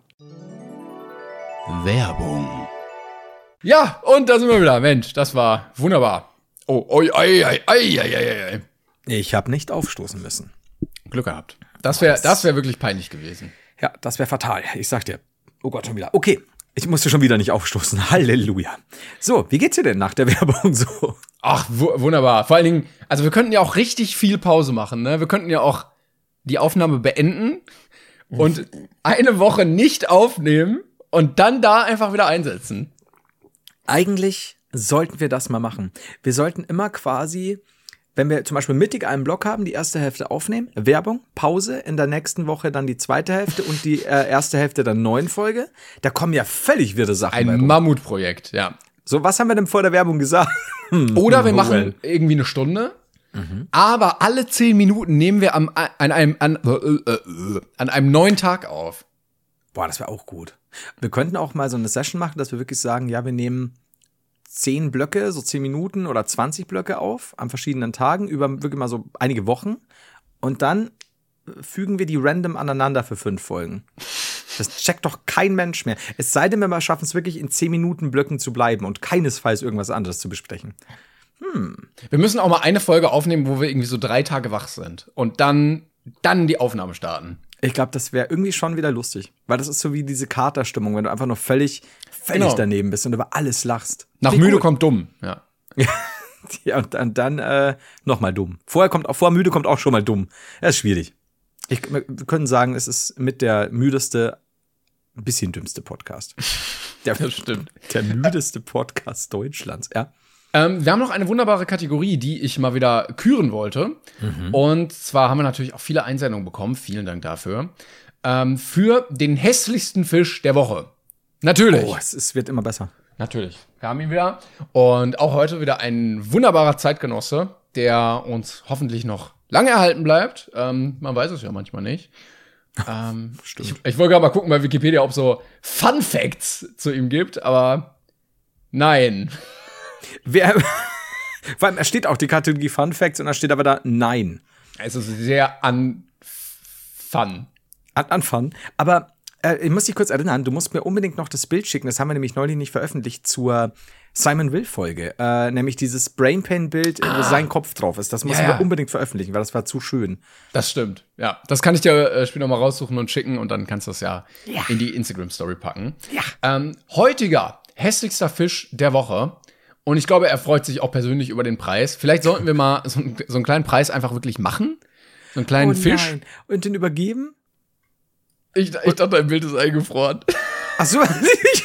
Werbung. Ja, und da sind wir wieder. Mensch, das war wunderbar. Oh, oi, oi, oi, oi, oi, oi, oi. Ich habe nicht aufstoßen müssen. Glück gehabt. Das wäre das wär wirklich peinlich gewesen. Ja, das wäre fatal. Ich sag dir. Oh Gott, schon wieder. Okay, ich musste schon wieder nicht aufstoßen. Halleluja. So, wie geht's dir denn nach der Werbung so? Ach, wu wunderbar. Vor allen Dingen, also wir könnten ja auch richtig viel Pause machen, ne? Wir könnten ja auch die Aufnahme beenden und eine Woche nicht aufnehmen und dann da einfach wieder einsetzen. Eigentlich sollten wir das mal machen. Wir sollten immer quasi, wenn wir zum Beispiel mittig einen Block haben, die erste Hälfte aufnehmen, Werbung, Pause, in der nächsten Woche dann die zweite Hälfte und die äh, erste Hälfte der neuen Folge. Da kommen ja völlig wirre Sachen Ein. Mammutprojekt, ja. So, was haben wir denn vor der Werbung gesagt? Oder wir machen irgendwie eine Stunde. Aber alle zehn Minuten nehmen wir am, an, einem, an, äh, äh, äh, an einem neuen Tag auf. Boah, das wäre auch gut. Wir könnten auch mal so eine Session machen, dass wir wirklich sagen, ja, wir nehmen zehn Blöcke, so zehn Minuten oder 20 Blöcke auf an verschiedenen Tagen über wirklich mal so einige Wochen und dann fügen wir die random aneinander für fünf Folgen. Das checkt doch kein Mensch mehr. Es sei denn, wir schaffen es wirklich in zehn Minuten Blöcken zu bleiben und keinesfalls irgendwas anderes zu besprechen. Wir müssen auch mal eine Folge aufnehmen, wo wir irgendwie so drei Tage wach sind und dann, dann die Aufnahme starten. Ich glaube, das wäre irgendwie schon wieder lustig. Weil das ist so wie diese Katerstimmung, wenn du einfach nur völlig, völlig Genau. daneben bist und über alles lachst. Nach müde cool. kommt dumm, ja. Ja, und dann, dann äh, nochmal dumm. Vorher kommt auch, vor müde kommt auch schon mal dumm. Das ist schwierig. Ich, wir können sagen, es ist mit der müdeste, ein bisschen dümmste Podcast. Der, Das stimmt. Der müdeste Podcast Deutschlands, ja. Ähm, wir haben noch eine wunderbare Kategorie, die ich mal wieder küren wollte. Und zwar haben wir natürlich auch viele Einsendungen bekommen. Vielen Dank dafür. Ähm, für den hässlichsten Fisch der Woche. Natürlich. Oh, es, es wird immer besser. Natürlich. Wir haben ihn wieder. Und auch heute wieder ein wunderbarer Zeitgenosse, der uns hoffentlich noch lange erhalten bleibt. Ähm, man weiß es ja manchmal nicht. Ähm, ich, ich wollte gerade mal gucken bei Wikipedia, ob es so Fun Facts zu ihm gibt, aber nein. Wer, vor allem, er steht auch die Kategorie Fun Facts und da steht aber da Nein. Es ist sehr an Fun. An, an Fun. Aber äh, ich muss dich kurz erinnern, du musst mir unbedingt noch das Bild schicken. Das haben wir nämlich neulich nicht veröffentlicht zur Simon Will-Folge. Äh, nämlich dieses Brainpan-Bild, wo sein Kopf drauf ist. Das müssen Ja, ja. wir unbedingt veröffentlichen, weil das war zu schön. Das stimmt. Ja, das kann ich dir äh, später mal raussuchen und schicken und dann kannst du das ja, in die Instagram-Story packen. Ja. Ähm, heutiger hässlichster Fisch der Woche. Und ich glaube, er freut sich auch persönlich über den Preis. Vielleicht sollten wir mal so, einen- so einen kleinen Preis einfach wirklich machen. So einen kleinen Fisch. Oh nein. Und den übergeben? Ich, ich dachte, dein Bild ist eingefroren. Ach so. ich,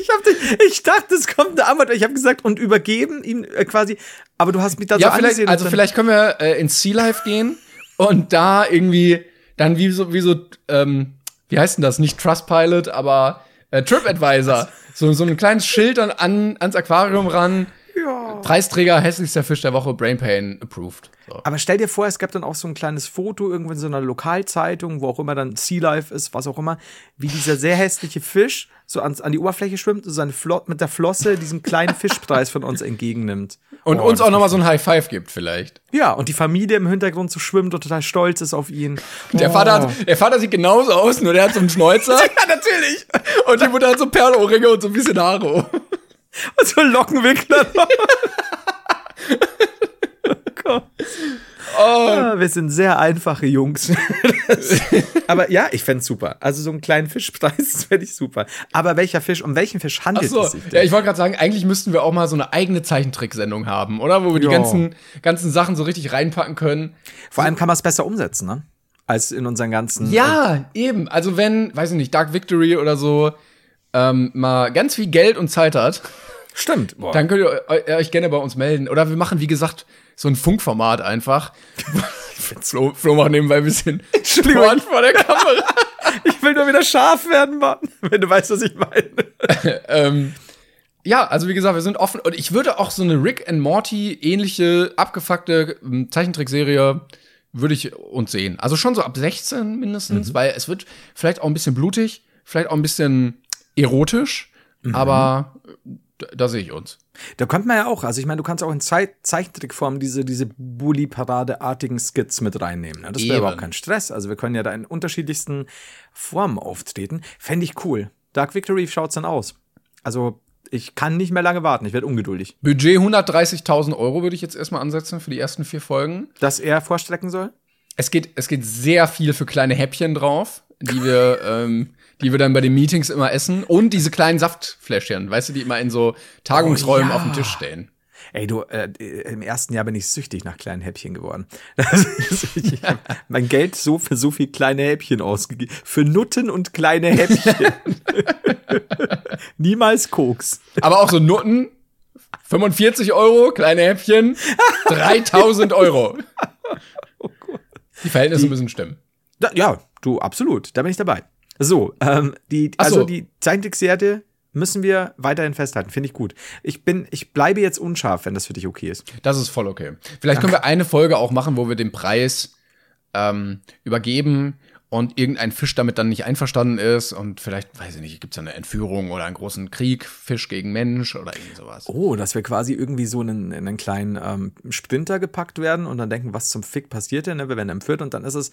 ich, hab dich, ich dachte, es kommt eine Antwort. Ich habe gesagt, und übergeben ihm äh, quasi. Aber du hast mich da ja, so vielleicht, also vielleicht können wir äh, ins Sea Life gehen und da irgendwie dann wie so, wie so, ähm, wie heißt denn das? Nicht Trustpilot, aber äh, TripAdvisor. So, so ein kleines Schild dann an, ans Aquarium ran. Ja. Preisträger, hässlichster Fisch der Woche, Brain Pain approved. So. Aber stell dir vor, es gab dann auch so ein kleines Foto irgendwo in so einer Lokalzeitung, wo auch immer dann Sea Life ist, was auch immer, wie dieser sehr hässliche Fisch so ans, an die Oberfläche schwimmt und seine Flot mit der Flosse diesen kleinen Fischpreis von uns entgegennimmt. Und Oh, uns auch noch mal so ein High Five gibt vielleicht. Ja, und die Familie im Hintergrund so schwimmt und total stolz ist auf ihn. Der, Oh. Vater hat, der Vater sieht genauso aus, nur der hat so einen Schnäuzer. ja, natürlich. Und die Mutter hat so Perlohrringe und so ein bisschen Haare. Und so Lockenwickler. oh Gott. Ah, wir sind sehr einfache Jungs. Das- aber ja, ich fänd's super. Also so einen kleinen Fischpreis fände ich super. Aber welcher Fisch, um welchen Fisch handelt Achso, es sich denn? ja, ich wollte gerade sagen, eigentlich müssten wir auch mal so eine eigene Zeichentricksendung haben, oder? Wo wir die Ja. ganzen, ganzen Sachen so richtig reinpacken können. Vor allem kann man es besser umsetzen, ne? Als in unseren ganzen. Ja, eben. Also wenn, weiß ich nicht, Dark Victory oder so ähm, mal ganz viel Geld und Zeit hat, stimmt. Boah. dann könnt ihr eu- euch gerne bei uns melden. Oder wir machen, wie gesagt, so ein Funkformat einfach. Flo, Flo macht nebenbei ein bisschen Sport vor der Kamera. Ich will nur wieder scharf werden, Mann. Wenn du weißt, was ich meine. ähm, ja, also wie gesagt, wir sind offen. Und ich würde auch so eine Rick and Morty ähnliche abgefuckte ähm, Zeichentrickserie würde ich uns sehen. Also schon so ab 16 mindestens, weil es wird vielleicht auch ein bisschen blutig, vielleicht auch ein bisschen erotisch, aber äh, da, da sehe ich uns. Da kommt man ja auch. Also ich meine, du kannst auch in Zei Zeichentrickform diese, diese Bully-Parade-artigen Skits mit reinnehmen. Ne? Das wäre überhaupt kein Stress. Also wir können ja da in unterschiedlichsten Formen auftreten. Fände ich cool. Dark Victory schaut's dann aus. Also ich kann nicht mehr lange warten. Ich werde ungeduldig. Budget 130.000 Euro würde ich jetzt erstmal ansetzen für die ersten vier Folgen. Dass er vorstrecken soll? Es geht, es geht sehr viel für kleine Häppchen drauf, die wir, ähm, die wir dann bei den Meetings immer essen. Und diese kleinen Saftfläschchen, weißt du, die immer in so Tagungsräumen Oh, ja. auf dem Tisch stehen. Ey, du, äh, im ersten Jahr bin ich süchtig nach kleinen Häppchen geworden. Ich hab mein Geld so für so viel kleine Häppchen ausgegeben. Für Nutten und kleine Häppchen. Niemals Koks. Aber auch so Nutten, 45 Euro, kleine Häppchen, 3000 Euro. Die Verhältnisse müssen stimmen. Da, ja, du, absolut. Da bin ich dabei. So, ähm, die, Ach so. also die Zeichentrickserie müssen wir weiterhin festhalten. Finde ich gut. Ich bin, ich bleibe jetzt unscharf, wenn das für dich okay ist. Das ist voll okay. Vielleicht können wir eine Folge auch machen, wo wir den Preis ähm, übergeben und irgendein Fisch damit dann nicht einverstanden ist und vielleicht, weiß ich nicht, gibt es eine Entführung oder einen großen Krieg, Fisch gegen Mensch oder irgendwie sowas. Oh, dass wir quasi irgendwie so einen, in einen kleinen ähm, Splinter gepackt werden und dann denken, was zum Fick passiert denn? Ne? Wir werden entführt und dann ist es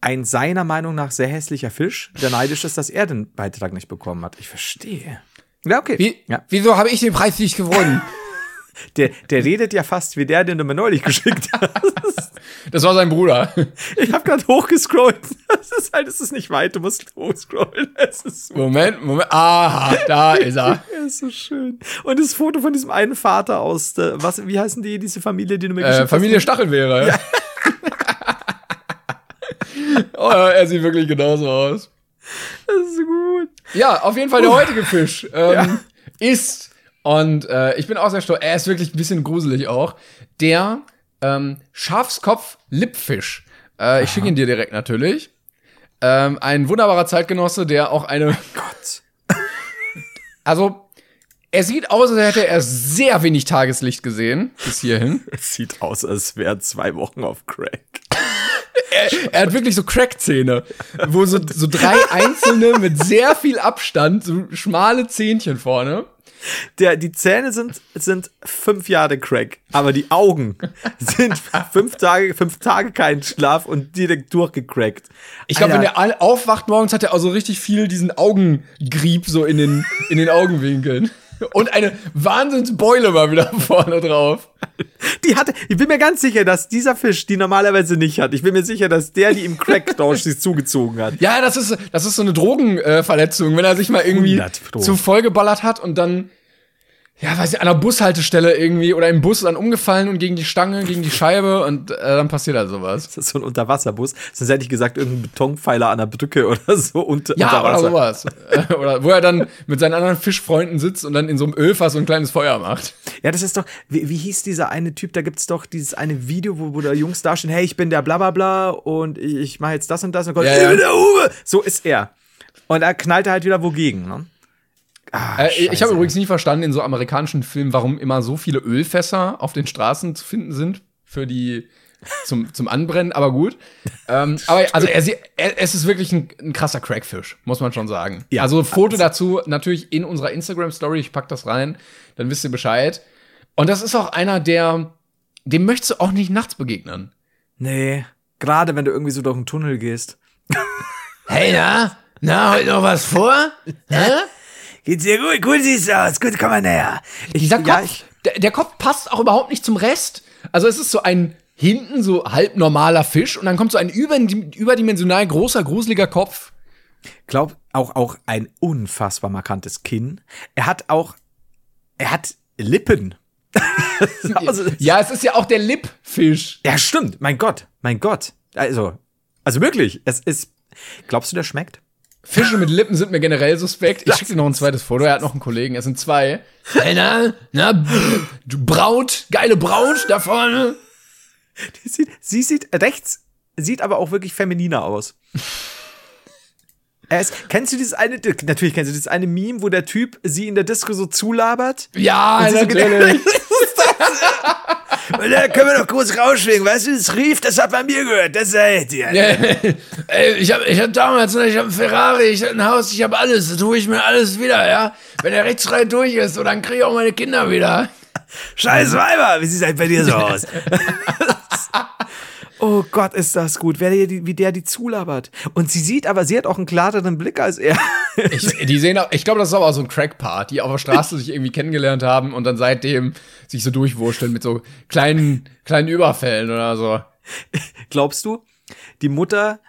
ein seiner Meinung nach sehr hässlicher Fisch, der neidisch ist, dass er den Beitrag nicht bekommen hat. Ich verstehe. Ja, okay. Wie, Ja. Wieso habe ich den Preis nicht gewonnen? Der, der redet ja fast wie der, den du mir neulich geschickt hast. das war sein Bruder. Ich habe gerade hochgescrollt. Das ist halt, es ist nicht weit, du musst hochscrollen. Moment, Moment. Aha, da ist er. es ist so schön. Und das Foto von diesem einen Vater aus, der, was, wie heißen die, diese Familie, die du mir geschickt Äh, hast? Familie Stachelbeere. oh, er sieht wirklich genauso aus. Das ist gut. Ja, auf jeden Fall der heutige Fisch ähm, ist, und äh, ich bin auch sehr stolz, er ist wirklich ein bisschen gruselig auch, der ähm, Schafskopf-Lippfisch. Äh, ich schicke ihn dir direkt natürlich. Ähm, ein wunderbarer Zeitgenosse, der auch eine, Gott. also er sieht aus, als hätte er sehr wenig Tageslicht gesehen bis hierhin. Es sieht aus, als wären zwei Wochen auf Crack. Er hat wirklich so Crackzähne, wo so, so drei einzelne mit sehr viel Abstand, so schmale Zähnchen vorne. Der, die Zähne sind, sind fünf Jahre Crack, aber die Augen sind fünf Tage, fünf Tage kein Schlaf und direkt durchgecrackt. Ich glaube, wenn all- aufwacht morgens, hat er auch so richtig viel diesen Augengrieb so in den, in den Augenwinkeln. Und eine Wahnsinnsbeule mal wieder vorne drauf. die hatte, ich bin mir ganz sicher, dass dieser Fisch die normalerweise nicht hat. Ich bin mir sicher, dass der die im Crack-Tausch sich zugezogen hat. Ja, das ist, das ist so eine Drogenverletzung, Verletzung, wenn er sich mal irgendwie 100 Pro. zu voll geballert hat und dann, ja, weiß ich, an der Bushaltestelle irgendwie oder im Bus dann umgefallen und gegen die Stange, gegen die Scheibe und äh, dann passiert halt sowas. Das ist so ein Unterwasserbus. Sonst hätte ich gesagt, irgendein Betonpfeiler an der Brücke oder so unter, Ja, unter oder Wasser. sowas. Äh, oder wo er dann mit seinen anderen Fischfreunden sitzt und dann in so einem Ölfass so ein kleines Feuer macht. Ja, das ist doch, wie, wie hieß dieser eine Typ, da gibt's doch dieses eine Video, wo, wo da Jungs dastehen, hey, ich bin der blablabla und ich, ich mache jetzt das und das und Gott, Ja, ich ja. bin der Uwe. So ist er. Und da knallt er halt wieder wogegen, ne? Ah, Äh, ich habe übrigens nie verstanden in so amerikanischen Filmen, warum immer so viele Ölfässer auf den Straßen zu finden sind für die zum, zum Anbrennen, aber gut. ähm, aber also er, er, es ist wirklich ein, ein krasser Crackfisch, muss man schon sagen. Ja. Also Foto dazu natürlich in unserer Instagram Story, ich pack das rein, dann wisst ihr Bescheid. Und das ist auch einer, der dem möchtest du auch nicht nachts begegnen. Nee, gerade wenn du irgendwie so durch einen Tunnel gehst. Hey, na? Na, heute noch was vor? Hä? Geht's dir gut? Gut siehst du aus. Gut, komm mal näher. Ich, Dieser Kopf, ja, ich, der, der Kopf passt auch überhaupt nicht zum Rest. Also es ist so ein hinten so halb normaler Fisch und dann kommt so ein überdim- überdimensional großer, gruseliger Kopf. glaub, auch, auch ein unfassbar markantes Kinn. Er hat auch, er hat Lippen. also, Ja, es ist ja auch der Lippfisch. Ja, stimmt. Mein Gott. Mein Gott. Also, also wirklich. Es ist. Glaubst du, der schmeckt? Fische mit Lippen sind mir generell suspekt. Ich schicke dir noch ein zweites Foto. Er hat noch einen Kollegen. Es sind zwei. Hey, na, na, du Braut, geile Braut da vorne. Die sieht, sie sieht rechts, sieht aber auch wirklich femininer aus. Er ist, kennst du dieses eine, natürlich kennst du dieses eine Meme, wo der Typ sie in der Disco so zulabert? Ja, sie so natürlich. Und da können wir doch kurz rausschwingen, weißt du, das rief, das hat man mir gehört, das seid ihr. Ey, ich hab, ich hab damals, ich hab einen Ferrari, ich hab ein Haus, ich hab alles, da tue ich mir alles wieder, ja. Wenn der rechtsfrei durch ist, so, dann kriege ich auch meine Kinder wieder. Scheiß Weiber, wie sieht halt bei dir so aus? oh Gott, ist das gut, wer die, wie der die zulabert. Und sie sieht aber, sie hat auch einen klareren Blick als er. Ich, die sehen auch, ich glaube, das ist aber auch so ein Crack-Part, die auf der Straße sich irgendwie kennengelernt haben und dann seitdem sich so durchwurschteln mit so kleinen, kleinen Überfällen oder so. Glaubst du, die Mutter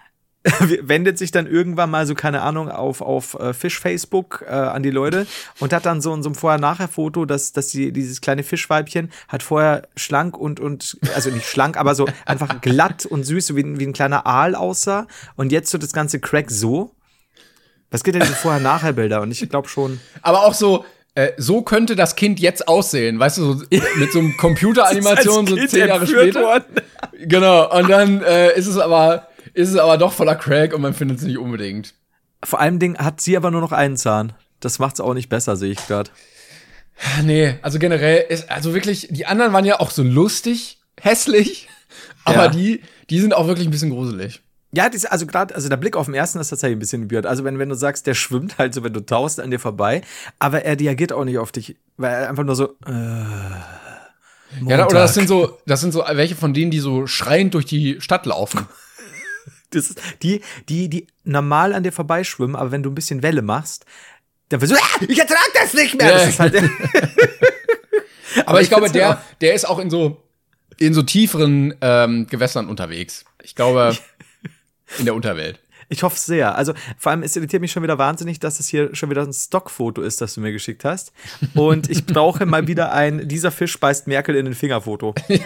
wendet sich dann irgendwann mal so, keine Ahnung, auf, auf äh, Fisch-Facebook äh, an die Leute und hat dann so, in so ein Vorher-Nachher-Foto, dass, dass sie, dieses kleine Fischweibchen hat vorher schlank und, und, also nicht schlank, aber so einfach glatt und süß, so wie, ein- wie ein kleiner Aal aussah und jetzt so das ganze Crack so. Was geht denn diese Vorher-Nachher-Bilder? Und ich glaube schon. Aber auch so, äh, so könnte das Kind jetzt aussehen, weißt du, so mit so einem Computeranimation so zehn Jahre später. worden. Genau, und dann äh, ist es aber, ist es aber doch voller Crack und man findet es nicht unbedingt. Vor allem Ding hat sie aber nur noch einen Zahn. Das macht's auch nicht besser, sehe ich gerade. Nee, also generell ist, also wirklich, die anderen waren ja auch so lustig, hässlich, aber Ja. die, die sind auch wirklich ein bisschen gruselig. Ja, das, also gerade, also der Blick auf den ersten ist tatsächlich ein bisschen weird. Also wenn, wenn du sagst, der schwimmt halt so, wenn du tauchst an dir vorbei, aber er reagiert auch nicht auf dich, weil er einfach nur so, äh, Ja, oder das sind so, das sind so welche von denen, die so schreiend durch die Stadt laufen. Das ist die, die, die normal an dir vorbeischwimmen, aber wenn du ein bisschen Welle machst, dann wirst du, ah, ich ertrag das nicht mehr. Das ist halt, Aber ich, glaube, der, der ist auch in so, in so tieferen ähm, Gewässern unterwegs. Ich glaube, in der Unterwelt. Ich hoffe sehr. Also vor allem, es irritiert mich schon wieder wahnsinnig, dass es hier schon wieder ein Stockfoto ist, das du mir geschickt hast. Und ich brauche mal wieder ein Dieser Fisch beißt Merkel in den Fingerfoto.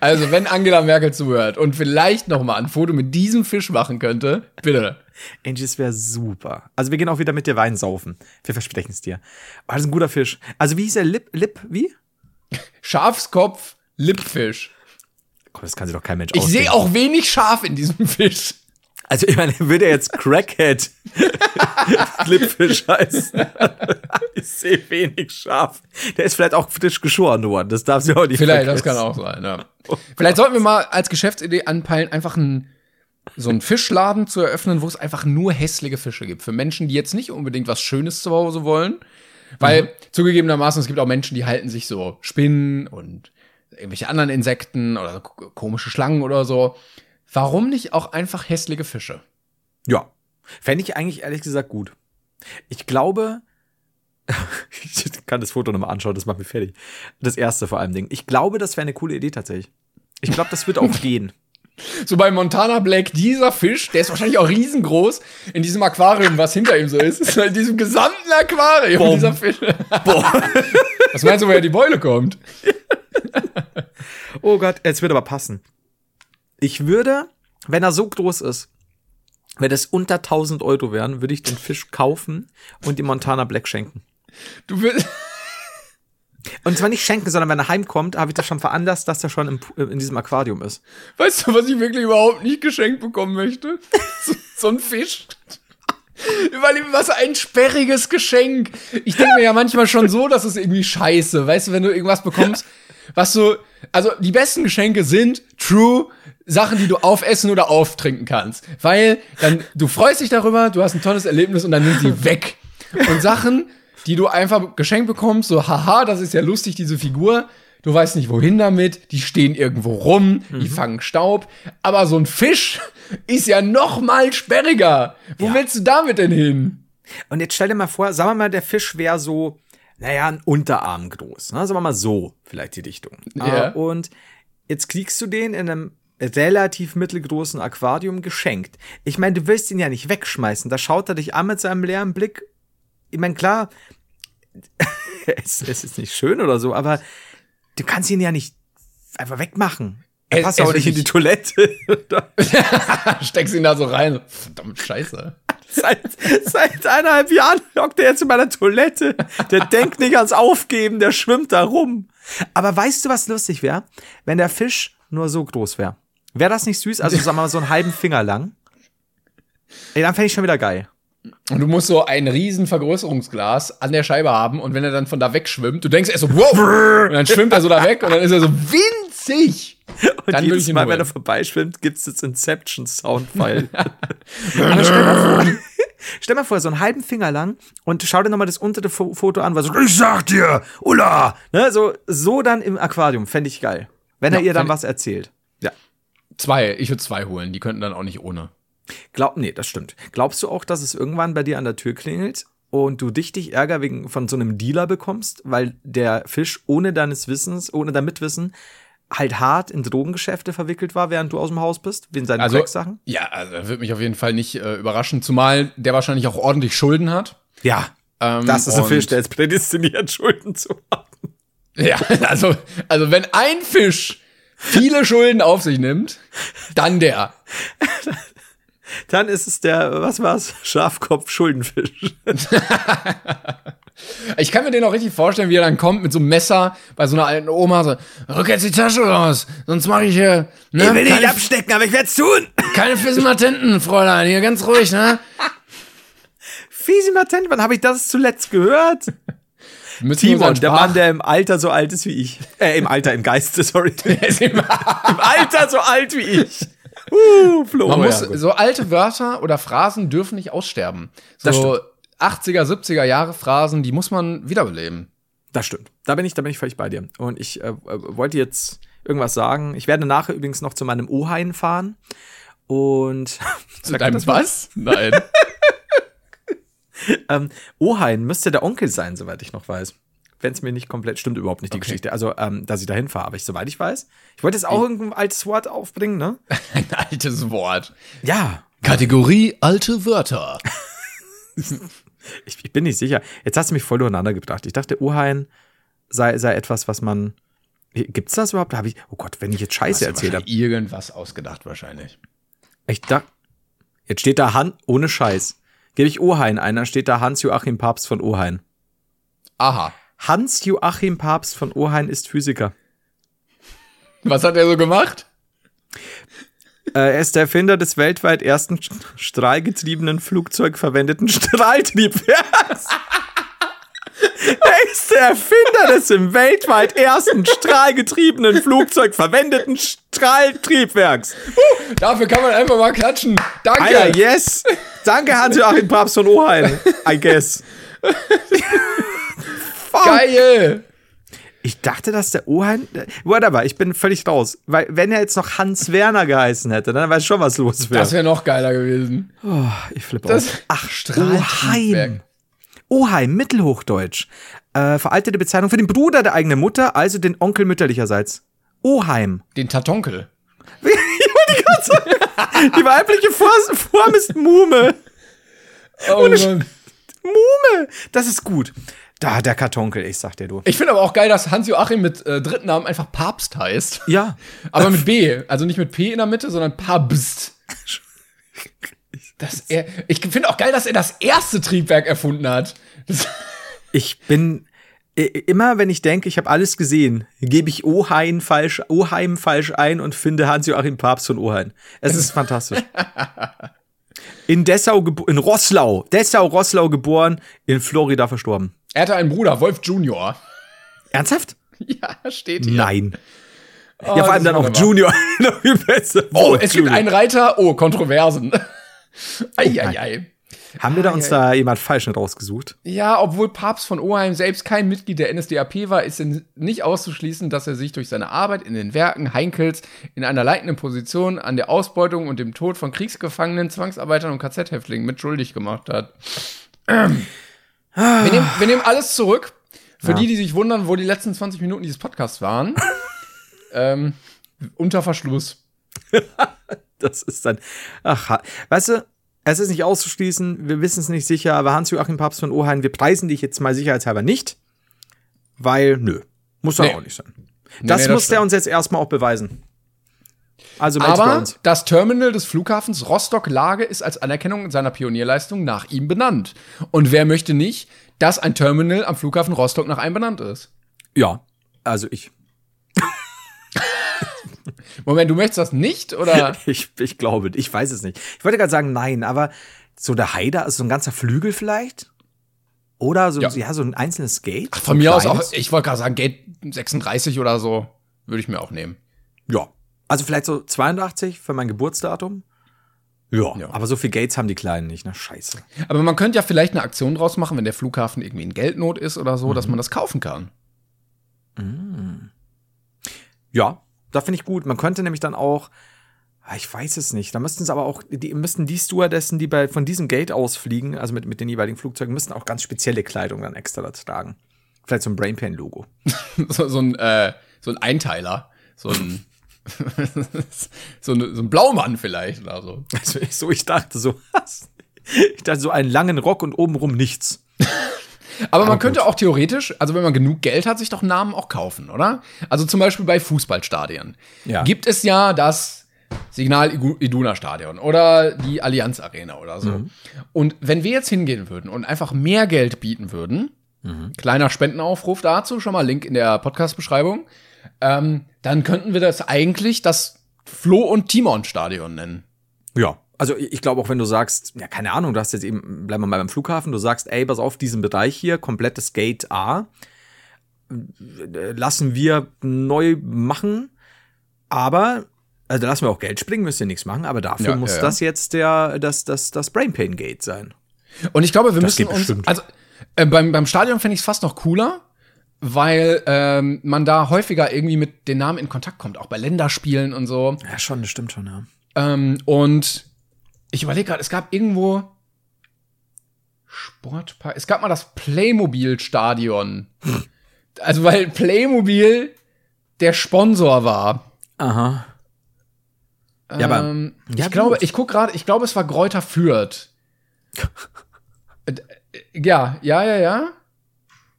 Also, wenn Angela Merkel zuhört und vielleicht noch mal ein Foto mit diesem Fisch machen könnte, bitte. Angie, es wäre super. Also wir gehen auch wieder mit dir Wein saufen. Wir versprechen es dir. Oh, das ist ein guter Fisch. Also wie hieß er? Lip, Lip, wie? Schafskopf, Lippfisch. Komm, das kann sich doch kein Mensch Ich sehe auch wenig Schaf in diesem Fisch. Also ich meine, würde er jetzt Crackhead Lippfisch heißen? ich sehe wenig scharf. Der ist vielleicht auch frisch geschoren worden. Das darf sie auch nicht Vielleicht, das kann vergessen. auch sein, ja. Vielleicht sollten wir mal als Geschäftsidee anpeilen, einfach einen, so einen Fischladen zu eröffnen, wo es einfach nur hässliche Fische gibt. Für Menschen, die jetzt nicht unbedingt was Schönes zu Hause wollen. Weil zugegebenermaßen, es gibt auch Menschen, die halten sich so Spinnen und irgendwelche anderen Insekten oder komische Schlangen oder so. Warum nicht auch einfach hässliche Fische? Ja. Fände ich eigentlich ehrlich gesagt gut. Ich glaube, ich kann das Foto nochmal anschauen, das macht mich fertig. Das erste vor allem Ding. Ich glaube, das wäre eine coole Idee tatsächlich. Ich glaube, das wird auch gehen. So bei Montana Black, dieser Fisch, der ist wahrscheinlich auch riesengroß in diesem Aquarium, was hinter ihm so ist. ist in diesem gesamten Aquarium, Bom. dieser Fisch. Was meinst du, woher die Beule kommt? Oh Gott, es wird aber passen. Ich würde, wenn er so groß ist, wenn das unter 1000 Euro wären, würde ich den Fisch kaufen und die Montana Black schenken. Du willst. Und zwar nicht schenken, sondern wenn er heimkommt, habe ich das schon veranlasst, dass er schon im, Pu- in diesem Aquarium ist. Weißt du, was ich wirklich überhaupt nicht geschenkt bekommen möchte? So, so ein Fisch. Ihm was ein sperriges Geschenk. Ich denke mir ja manchmal schon so, dass es irgendwie scheiße. Weißt du, wenn du irgendwas bekommst, was so. Also, die besten Geschenke sind true Sachen, die du aufessen oder auftrinken kannst. Weil dann, du freust dich darüber, du hast ein tolles Erlebnis und dann sind sie weg. Und Sachen, die du einfach geschenkt bekommst, so, haha, das ist ja lustig, diese Figur. Du weißt nicht, wohin damit. Die stehen irgendwo rum, die fangen Staub. Aber so ein Fisch ist ja noch mal sperriger. Wo willst du damit denn hin? Und jetzt stell dir mal vor, sagen wir mal, der Fisch wäre so, naja, ein Unterarm groß. Ne? Sagen wir mal so, vielleicht die Dichtung. Ja. Äh, Und jetzt kriegst du den in einem relativ mittelgroßen Aquarium geschenkt. Ich meine, du willst ihn ja nicht wegschmeißen. Da schaut er dich an mit seinem leeren Blick. Ich meine, klar, es, es ist nicht schön oder so, aber du kannst ihn ja nicht einfach wegmachen. Er passt es auch nicht in die Toilette. Steckst ihn da so rein. Verdammt scheiße. Seit, seit eineinhalb Jahren hockt er jetzt in meiner Toilette. Der denkt nicht ans Aufgeben, der schwimmt da rum. Aber weißt du, was lustig wäre? Wenn der Fisch nur so groß wäre. Wäre das nicht süß? Also sagen wir mal so einen halben Finger lang. Ey, dann fände ich schon wieder geil. Und du musst so ein riesen Vergrößerungsglas an der Scheibe haben und wenn er dann von da wegschwimmt, du denkst erst so, wow, und dann schwimmt er so da weg und dann ist er so winzig. Und Dann jedes Mal, wenn er vorbeischwimmt, gibt's das Inception-Soundfile. Stell mal, vor, stell mal vor, so einen halben Finger lang und schau dir nochmal das untere Fo- Foto an, was so, ich sag dir, Ulla! Ne, so, so dann im Aquarium, fände ich geil. Wenn er Ja, ihr dann was erzählt. Ja. Zwei, ich würde zwei holen, die könnten dann auch nicht ohne. Glaub, nee, das stimmt. Glaubst du auch, dass es irgendwann bei dir an der Tür klingelt und du dich Ärger wegen von so einem Dealer bekommst, weil der Fisch ohne deines Wissens, ohne dein Mitwissen halt hart in Drogengeschäfte verwickelt war, während du aus dem Haus bist, wegen seinen Also, Drecksachen? ja, also wird mich auf jeden Fall nicht äh, überraschen, zumal der wahrscheinlich auch ordentlich Schulden hat. Ja. Ähm, Das ist ein Fisch, der ist prädestiniert, Schulden zu haben. Ja, also, also wenn ein Fisch viele Schulden auf sich nimmt, dann der. Dann ist es der, was war's? Schafkopf-Schuldenfisch. Ich kann mir den auch richtig vorstellen, wie er dann kommt mit so einem Messer bei so einer alten Oma, so, rück jetzt die Tasche raus, sonst mache ich hier, ne, keine, abstecken, aber ich werd's tun. keine Fismatenten, Fräulein, hier ganz ruhig, ne? Fiesi Matent, wann habe ich das zuletzt gehört? Timon, der Mann, der im Alter so alt ist wie ich. Äh, im Alter, im Geiste, sorry. Im Alter so alt wie ich. Uh, Flo. Man muss, ja, gut. so alte Wörter oder Phrasen dürfen nicht aussterben. Das So 80er, 70er Jahre Phrasen, die muss man wiederbeleben. Das stimmt. Da bin ich, da bin ich völlig bei dir. Und ich äh, äh, wollte jetzt irgendwas sagen. Ich werde nachher übrigens noch zu meinem Ohain fahren. Und Zu deinem was? Nein. ähm, Ohain müsste der Onkel sein, soweit ich noch weiß. Wenn es mir nicht komplett stimmt, überhaupt nicht die Okay. Geschichte. Also, ähm, dass ich dahin fahre, aber ich, soweit ich weiß. Ich wollte jetzt auch irgendein altes Wort aufbringen, ne? Ein altes Wort. Ja. Kategorie alte Wörter. Ich, ich bin nicht sicher. Jetzt hast du mich voll durcheinander gebracht. Ich dachte, Ohain sei, sei etwas, was man. Gibt's das überhaupt? Hab ich, oh Gott, wenn ich jetzt Scheiße erzählt habe. Irgendwas ausgedacht wahrscheinlich. Ich dachte, jetzt steht da Han, ohne Scheiß. Gebe ich Ohain ein, dann steht da Hans-Joachim Papst von Ohain. Aha. Hans-Joachim Papst von Ohain ist Physiker. Was hat er so gemacht? Äh, er ist der Erfinder des weltweit ersten st- strahlgetriebenen Flugzeug verwendeten Strahltriebwerks. er ist der Erfinder des im weltweit ersten strahlgetriebenen Flugzeug verwendeten Strahltriebwerks. Dafür kann man einfach mal klatschen. Danke. Alter, yes. Danke, Hans-Joachim Papst von Ohain. I guess. Fuck. Geil. Ich dachte, dass der Ohain. Whatever, ich bin völlig raus. Weil, wenn er jetzt noch Hans Werner geheißen hätte, dann weiß ich schon, was los wäre. Das wäre noch geiler gewesen. Oh, ich flippe Das aus. Ach. Oheim. Oheim, Mittelhochdeutsch. Äh, veraltete Bezeichnung für den Bruder der eigenen Mutter, also den Onkel mütterlicherseits. Oheim. Den Tatonkel. Die weibliche Vor- Form ist Mume. Oh. Mume. Das ist gut. Da, der Kartonkel, ich sag dir du. Ich finde aber auch geil, dass Hans-Joachim mit äh, dritten Namen einfach Papst heißt. Ja. Aber mit B. Also nicht mit P in der Mitte, sondern Papst. Dass er, ich finde auch geil, dass er das erste Triebwerk erfunden hat. Das, Ich bin immer, wenn ich denke, ich habe alles gesehen, gebe ich Oheim falsch, Oheim falsch ein und finde Hans-Joachim Papst von Oheim. Es ist fantastisch. In Dessau, in Rosslau, Dessau, Rosslau geboren, in Florida verstorben. Er hatte einen Bruder, Wolf Junior. Ernsthaft? Ja, steht hier. Nein. Oh, ja, vor allem dann auch. Junior. Oh, es gibt Junior. einen Reiter. Oh, Kontroversen. Eieiei. Haben wir da uns da jemand Falschen rausgesucht? Ja, obwohl Papst von Oheim selbst kein Mitglied der NSDAP war, ist es nicht auszuschließen, dass er sich durch seine Arbeit in den Werken Heinkels in einer leitenden Position an der Ausbeutung und dem Tod von Kriegsgefangenen, Zwangsarbeitern und KZ-Häftlingen mit schuldig gemacht hat. wir, nehmen, wir nehmen alles zurück. Für Ja. die, die sich wundern, wo die letzten 20 Minuten dieses Podcasts waren. ähm, unter Verschluss. Das ist dann. Ach, weißt du, es ist nicht auszuschließen, wir wissen es nicht sicher, aber Hans-Joachim Papst von Ohain, wir preisen dich jetzt mal sicherheitshalber nicht, weil, nö, muss doch Nee. auch nicht sein. Nee, Das nee, das muss der uns jetzt erstmal auch beweisen. Also Aber das Terminal des Flughafens Rostock-Lage ist als Anerkennung seiner Pionierleistung nach ihm benannt. Und wer möchte nicht, dass ein Terminal am Flughafen Rostock nach einem benannt ist? Ja, also ich, Moment, du möchtest das nicht? Oder? ich, ich glaube, ich weiß es nicht. Ich wollte gerade sagen, nein, aber so der Haider, also so ein ganzer Flügel vielleicht? Oder so, Ja. ja, so ein einzelnes Gate? Von mir aus auch, Kleines? ich wollte gerade sagen, Gate 36 oder so, würde ich mir auch nehmen. Ja. Also vielleicht so 82 für mein Geburtsdatum? Ja, Ja. aber so viel Gates haben die Kleinen nicht, ne? Scheiße. Aber man könnte ja vielleicht eine Aktion draus machen, wenn der Flughafen irgendwie in Geldnot ist oder so, dass man das kaufen kann. Ja, da finde ich gut. Man könnte nämlich dann auch, ah, ich weiß es nicht, da müssten es aber auch, die müssten die Stewardessen, die bei, von diesem Gate ausfliegen, also mit, mit den jeweiligen Flugzeugen, müssten auch ganz spezielle Kleidung dann extra da tragen. Vielleicht so ein Brainpan-Logo. So, so, ein, äh, so ein Einteiler. So ein, so, eine, so ein Blaumann vielleicht oder so. Also ich, so, ich dachte so, was? Ich dachte so einen langen Rock und obenrum nichts. Aber man könnte auch theoretisch, also wenn man genug Geld hat, sich doch Namen auch kaufen, oder? Also zum Beispiel bei Fußballstadien. Ja. Gibt es ja das Signal Iduna Stadion oder die Allianz Arena oder so. Mhm. Und wenn wir jetzt hingehen würden und einfach mehr Geld bieten würden, Mhm. kleiner Spendenaufruf dazu, schon mal Link in der Podcast-Beschreibung, ähm, dann könnten wir das eigentlich das Flo- und Timon-Stadion nennen. Ja. Also ich glaube auch, wenn du sagst, ja, keine Ahnung, du hast jetzt eben, bleiben wir mal beim Flughafen, du sagst, ey, pass auf, diesen Bereich hier, komplettes Gate A, äh, lassen wir neu machen, aber Also da lassen wir auch Geld springen, müsst ihr nichts machen, aber dafür Ja, muss ja, ja. das jetzt der, das, das, das Brain Pain Gate sein. Und ich glaube, wir Das müssen geht uns, bestimmt. also äh, beim, beim Stadion fände ich es fast noch cooler, weil ähm, man da häufiger irgendwie mit den Namen in Kontakt kommt, auch bei Länderspielen und so. Ja, schon, das stimmt schon, ja. Ähm, und ich überlege gerade, es gab irgendwo Sportpark, es gab mal das Playmobil-Stadion. also weil Playmobil der Sponsor war. Aha. Ja, aber- Ähm, ja, ich glaube, ich guck gerade, ich glaube, es war Gräuter Fürth. Äh, äh, ja, ja, ja, ja.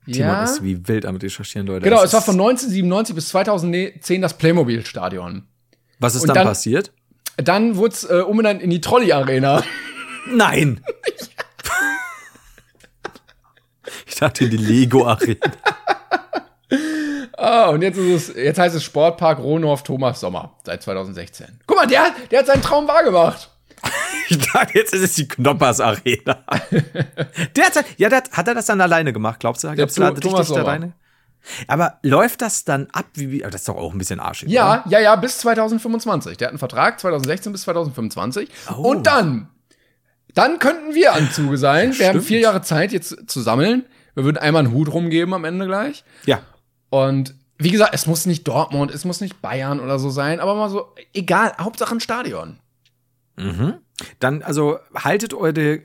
Timon Ja. ist wie wild am Recherchieren, Leute. Genau, es war von 1997 bis 2010 das Playmobil-Stadion. Was ist dann, dann- passiert? Dann wurde es äh, umbenannt in die Trolley-Arena. Nein! ich dachte in die Lego-Arena. Ah, und jetzt ist es, jetzt heißt es Sportpark Rohnhof Thomas Sommer seit 2016. Guck mal, der, der hat seinen Traum wahrgemacht. Ich dachte, jetzt ist es die Knoppers Arena. der hat, ja, der hat, er das dann alleine gemacht, glaubst du? Glaubst du, hat richtig Thomas da Sommer. alleine? Aber läuft das dann ab? Wie, das ist doch auch ein bisschen arschig. Ja, Oder? ja, ja, bis 2025. Der hat einen Vertrag 2016 bis 2025. Oh. Und dann, dann könnten wir am Zuge sein. wir haben vier Jahre Zeit jetzt zu sammeln. Wir würden einmal einen Hut rumgeben am Ende gleich. Ja. Und wie gesagt, es muss nicht Dortmund, es muss nicht Bayern oder so sein, aber mal so, egal, Hauptsache ein Stadion. Mhm. Dann, also, haltet eure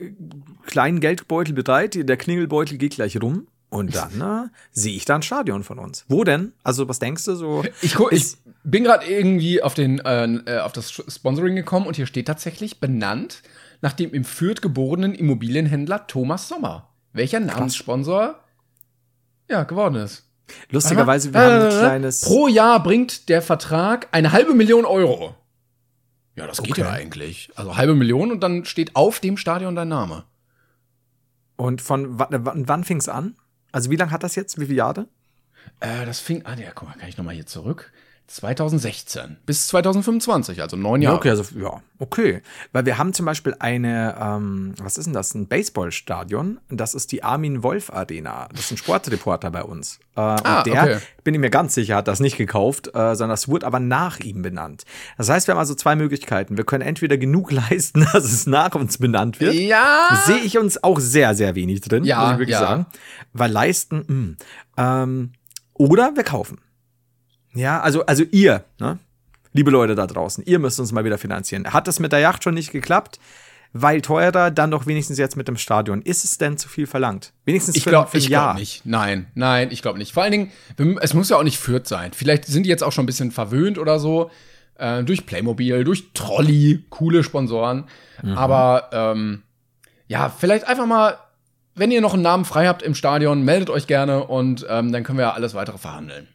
kleinen Geldbeutel bereit. Der Klingelbeutel geht gleich rum. Und dann äh, sehe ich da ein Stadion von uns. Wo denn? Also, was denkst du so? Ich, guck, ich bin gerade irgendwie auf, den, äh, äh, auf das Sponsoring gekommen und hier steht tatsächlich benannt nach dem im Fürth geborenen Immobilienhändler Thomas Sommer. Welcher Namenssponsor ja, geworden ist. Lustigerweise, wir mal. haben ein Äh, kleines. Pro Jahr bringt der Vertrag eine halbe Million Euro. Ja, das geht Okay. ja eigentlich. Also halbe Million und dann steht auf dem Stadion dein Name. Und von wa- wann, fing es an? Also, wie lange hat das jetzt? Wie viele Jahre? Äh, das fing an, ja, guck mal, kann ich noch mal hier zurück. 2016 bis 2025, also neun Jahre. okay, also ja, okay. Weil wir haben zum Beispiel eine, ähm, was ist denn das? Ein Baseballstadion. Das ist die Armin Wolf Arena. Das ist ein Sportreporter bei uns. Äh, Ah, und der, okay. bin ich mir ganz sicher, hat das nicht gekauft, äh, sondern das wurde aber nach ihm benannt. Das heißt, wir haben also zwei Möglichkeiten. Wir können entweder genug leisten, dass es nach uns benannt wird. Ja. Sehe ich uns auch sehr, sehr wenig drin, Ja, muss ich wirklich ja. sagen. Weil leisten, mh. ähm, oder wir kaufen. Ja, also, also ihr, ne? Liebe Leute da draußen, ihr müsst uns mal wieder finanzieren. Hat das mit der Yacht schon nicht geklappt? Weil teurer, dann doch wenigstens jetzt mit dem Stadion. Ist es denn zu viel verlangt? Wenigstens Ich für, glaube für ein ich Jahr. glaub nicht. Nein, nein, ich glaube nicht. Vor allen Dingen, es muss ja auch nicht Fürth sein. Vielleicht sind die jetzt auch schon ein bisschen verwöhnt oder so. Äh, durch Playmobil, durch Trolley, coole Sponsoren. Mhm. Aber ähm, ja, vielleicht einfach mal, wenn ihr noch einen Namen frei habt im Stadion, meldet euch gerne und ähm, dann können wir ja alles weitere verhandeln.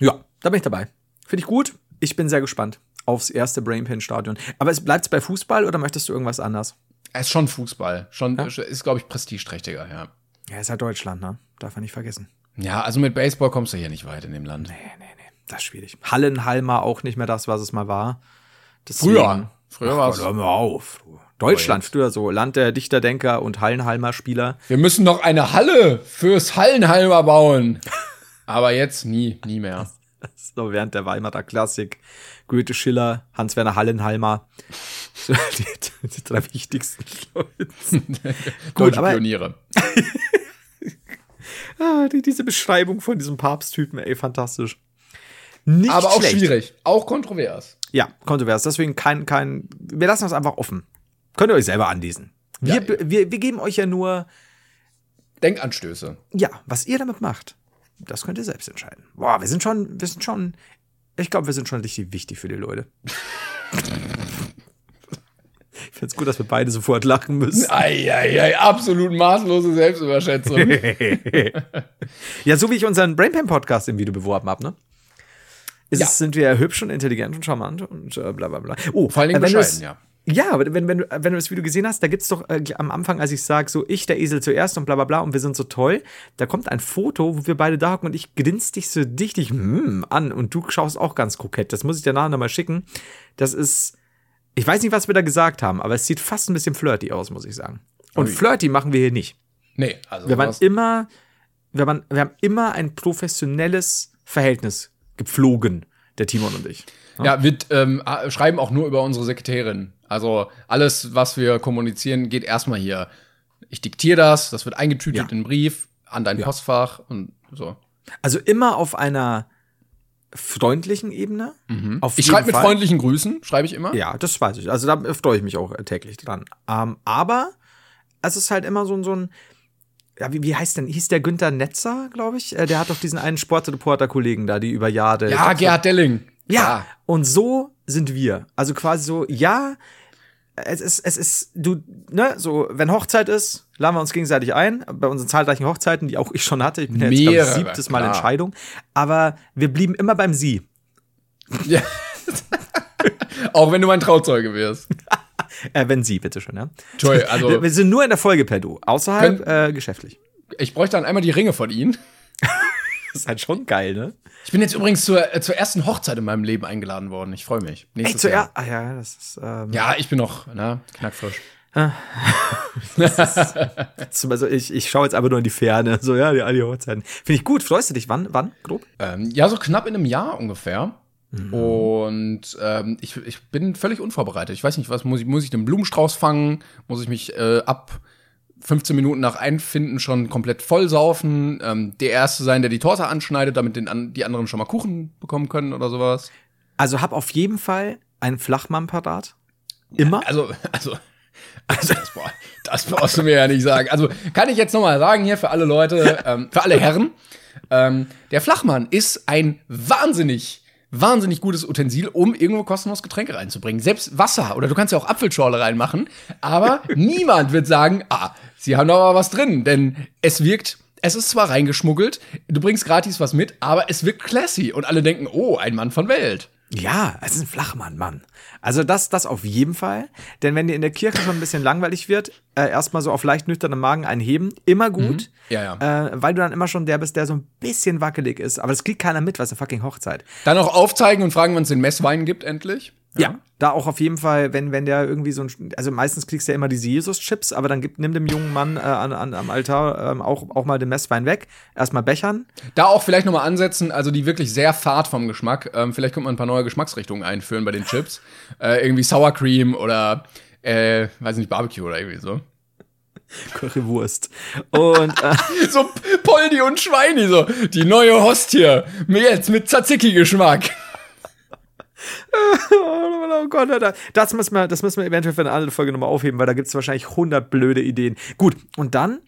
Ja, da bin ich dabei. Finde ich gut. Ich bin sehr gespannt aufs erste Brainpin-Stadion. Aber es bleibt bei Fußball oder möchtest du irgendwas anders? Es ist schon Fußball. Schon, Ja? ist, glaube ich, prestigeträchtiger, ja. Ja, ist halt Deutschland, ne? Darf man nicht vergessen. Ja, also mit Baseball kommst du hier nicht weit in dem Land. Nee, nee, nee. Das ist schwierig. Hallenhalmer auch nicht mehr das, was es mal war. Früher. Früher Ach war es. hör mal auf. Deutschland, jetzt. früher so Land der Dichterdenker und Hallenhalmer Spieler. Wir müssen noch eine Halle fürs Hallenhalmer bauen. Aber jetzt nie, nie mehr. So während der Weimarer Klassik. Goethe, Schiller, Hans-Werner Hallenhalmer. So die, die drei wichtigsten Leute. Gut, aber- Pioniere. Ah, die, diese Beschreibung von diesem Papsttypen, ey, fantastisch. Nicht Aber auch schlecht. schwierig. Auch kontrovers. Ja, kontrovers. Deswegen kein, kein, wir lassen das einfach offen. Könnt ihr euch selber anlesen. Wir, Ja. wir, wir geben euch ja nur, Denkanstöße. ja, was ihr damit macht, das könnt ihr selbst entscheiden. Boah, wir sind schon, wir sind schon, ich glaube, wir sind schon richtig wichtig für die Leute. ich finde es gut, dass wir beide sofort lachen müssen. Eieiei, absolut maßlose Selbstüberschätzung. Ja, so wie ich unseren Brainpan-Podcast im Video beworben habe, ne? Ist Ja. es, sind wir ja hübsch und intelligent und charmant und äh, bla bla bla. Oh, Vor allen Dingen äh, bescheiden, es- ja. Ja, aber wenn, wenn, du, wenn du das Video gesehen hast, da gibt's doch äh, am Anfang, als ich sage, so ich, der Esel zuerst und bla bla bla und wir sind so toll, da kommt ein Foto, wo wir beide da hocken und ich grinst dich so dichtig mm, an und du schaust auch ganz kokett. Das muss ich dir nachher nochmal schicken. Das ist, ich weiß nicht, was wir da gesagt haben, aber es sieht fast ein bisschen flirty aus, muss ich sagen. Und Ui. flirty machen wir hier nicht. Nee, also Wir waren immer, wir, waren, wir haben immer ein professionelles Verhältnis gepflogen, der Timon und ich. Ja, wir ähm, schreiben auch nur über unsere Sekretärin. Also alles, was wir kommunizieren, geht erstmal hier. Ich diktiere das, das wird eingetütet Ja. in einen Brief an dein Postfach und so. Also immer auf einer freundlichen Ebene. Auf Mhm. Ich schreibe mit Fall. freundlichen Grüßen, schreibe ich immer. Ja, das weiß ich. Also da freue ich mich auch täglich dran. Ähm, aber es ist halt immer so ein, so ein ja, wie, wie heißt denn, hieß der Günther Netzer, glaube ich? Äh, der hat doch diesen einen Sportreporter-Kollegen da, die über Jahre. Ja, Gerhard Delling. Ja, und so sind wir. Also quasi so, ja, es ist, es ist, du, ne, so, wenn Hochzeit ist, laden wir uns gegenseitig ein, bei unseren zahlreichen Hochzeiten, die auch ich schon hatte. Ich bin ja jetzt, Mehrere, siebtes Mal klar. Entscheidung. Aber wir blieben immer beim Sie. Ja. Auch wenn du mein Trauzeuge wirst. Äh, wenn Sie, bitteschön, ja. Toll, also wir sind nur in der Folge per Du, außerhalb äh, geschäftlich. ich bräuchte dann einmal die Ringe von Ihnen. Das ist halt schon geil, ne? Ich bin jetzt übrigens zur, äh, zur ersten Hochzeit in meinem Leben eingeladen worden. Ich freue mich. Ey, Nächstes zuerst. Jahr. Ah ja, das ist. Ähm, Ja, ich bin noch ne, knackfrisch. zum- Also ich, ich schaue jetzt aber nur in die Ferne. So, ja, die, all die Hochzeiten. Finde ich gut. Freust du dich? Wann? Wann? Grob? Ähm, ja, so knapp in einem Jahr ungefähr. Und ähm, ich, ich bin völlig unvorbereitet. Ich weiß nicht, was muss ich, muss ich den Blumenstrauß fangen? Muss ich mich äh, ab 15 Minuten nach Einfinden schon komplett vollsaufen? Ähm, der Erste sein, der die Torte anschneidet, damit den, an, die anderen schon mal Kuchen bekommen können oder sowas? Also hab auf jeden Fall einen Flachmann parat. Immer? Also, also, also das, boah, das brauchst du mir ja nicht sagen. Also kann ich jetzt noch mal sagen hier für alle Leute, ähm, für alle Herren, ähm, der Flachmann ist ein wahnsinnig wahnsinnig gutes Utensil, um irgendwo kostenlos Getränke reinzubringen. Selbst Wasser oder du kannst ja auch Apfelschorle reinmachen, aber niemand wird sagen, ah, sie haben da aber was drin, denn es wirkt es ist zwar reingeschmuggelt, du bringst gratis was mit, aber es wirkt classy und alle denken, oh, ein Mann von Welt. Ja, es ist ein Flachmann, Mann. Also das, das auf jeden Fall. Denn wenn dir in der Kirche schon ein bisschen langweilig wird, äh, erstmal so auf leicht nüchternen Magen einheben, immer gut. Ja, ja. Äh, weil du dann immer schon der bist, der so ein bisschen wackelig ist. Aber das kriegt keiner mit, was eine fucking Hochzeit. Dann auch aufzeigen und fragen, wann es den Messwein gibt, endlich. Ja. Da auch auf jeden Fall, wenn, wenn der irgendwie so ein, also meistens kriegst du ja immer diese Jesus-Chips, aber dann gibt, nimm dem jungen Mann äh, an, an, am Altar ähm, auch, auch mal den Messwein weg. Erstmal bechern. Da auch vielleicht noch mal ansetzen, also die wirklich sehr fad vom Geschmack. Ähm, vielleicht könnte man ein paar neue Geschmacksrichtungen einführen bei den Chips. äh, irgendwie Sour Cream oder, äh, weiß nicht, Barbecue oder irgendwie so. Currywurst. Und äh, So Poldi und Schweini, so. Die neue Hostie. Jetzt mit Tzatziki-Geschmack. Oh Gott, das müssen wir, das müssen wir eventuell für eine andere Folge nochmal aufheben, weil da gibt es wahrscheinlich 100 blöde Ideen. Gut, und dann,